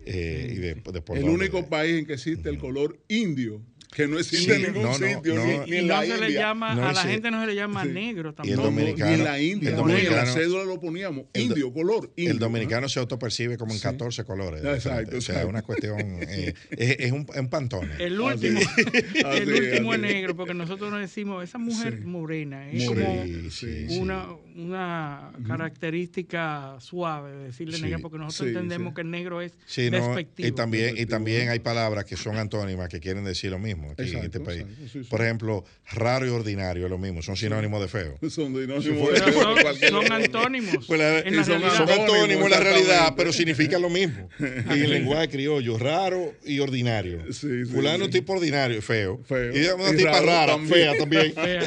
Eh, y de, de por El único país en que existe el color indio, que no existe Sí, en ningún no, no, sitio, no. ni, y ni en no la se le India. llama, No, a la gente no se le llama Sí. negro Y el tampoco. No, no, dominicano- ni en la India, el no, ni en la dominicano- cédula lo poníamos. Indio, color indio. el dominicano se autopercibe como en 14 colores. Exacto. O sea, es una cuestión, eh, es, es un, un pantone. El último, el Así, último es así. negro, porque nosotros nos decimos, esa mujer Sí. morena, es Morena. como Sí, sí, sí. una, una característica suave de decirle Sí. negra, porque nosotros Sí, entendemos sí. que el negro es Sí, no, despectivo. y también, y Despectivo, también hay palabras que son antónimas que quieren decir lo mismo aquí en este país. exacto, sí, sí. Por ejemplo, raro y ordinario es lo mismo, son sinónimos de feo. Son sinónimos de antónimos. Pues la- en la y son Antónimos, en la realidad, pero significan lo mismo. Y en lenguaje criollo, raro y ordinario. Sí, sí, Fulano sí. tipo ordinario, feo. Feo. Y una tipa raro rara, también. fea también. Fea.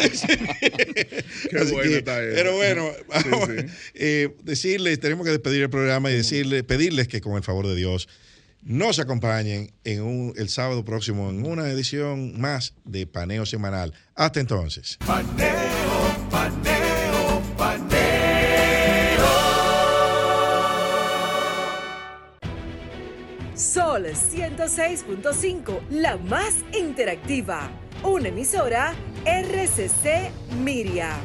Qué bueno que, está eso. Pero bueno, vamos, sí. eh, decirles, tenemos que despedir el programa y decirle, pedirles que con el favor de Dios nos acompañen en un, el sábado próximo en una edición más de Paneo Semanal. Hasta entonces. Paneo, paneo, paneo. Sol 106.5, la más interactiva. Una emisora RCC Miria.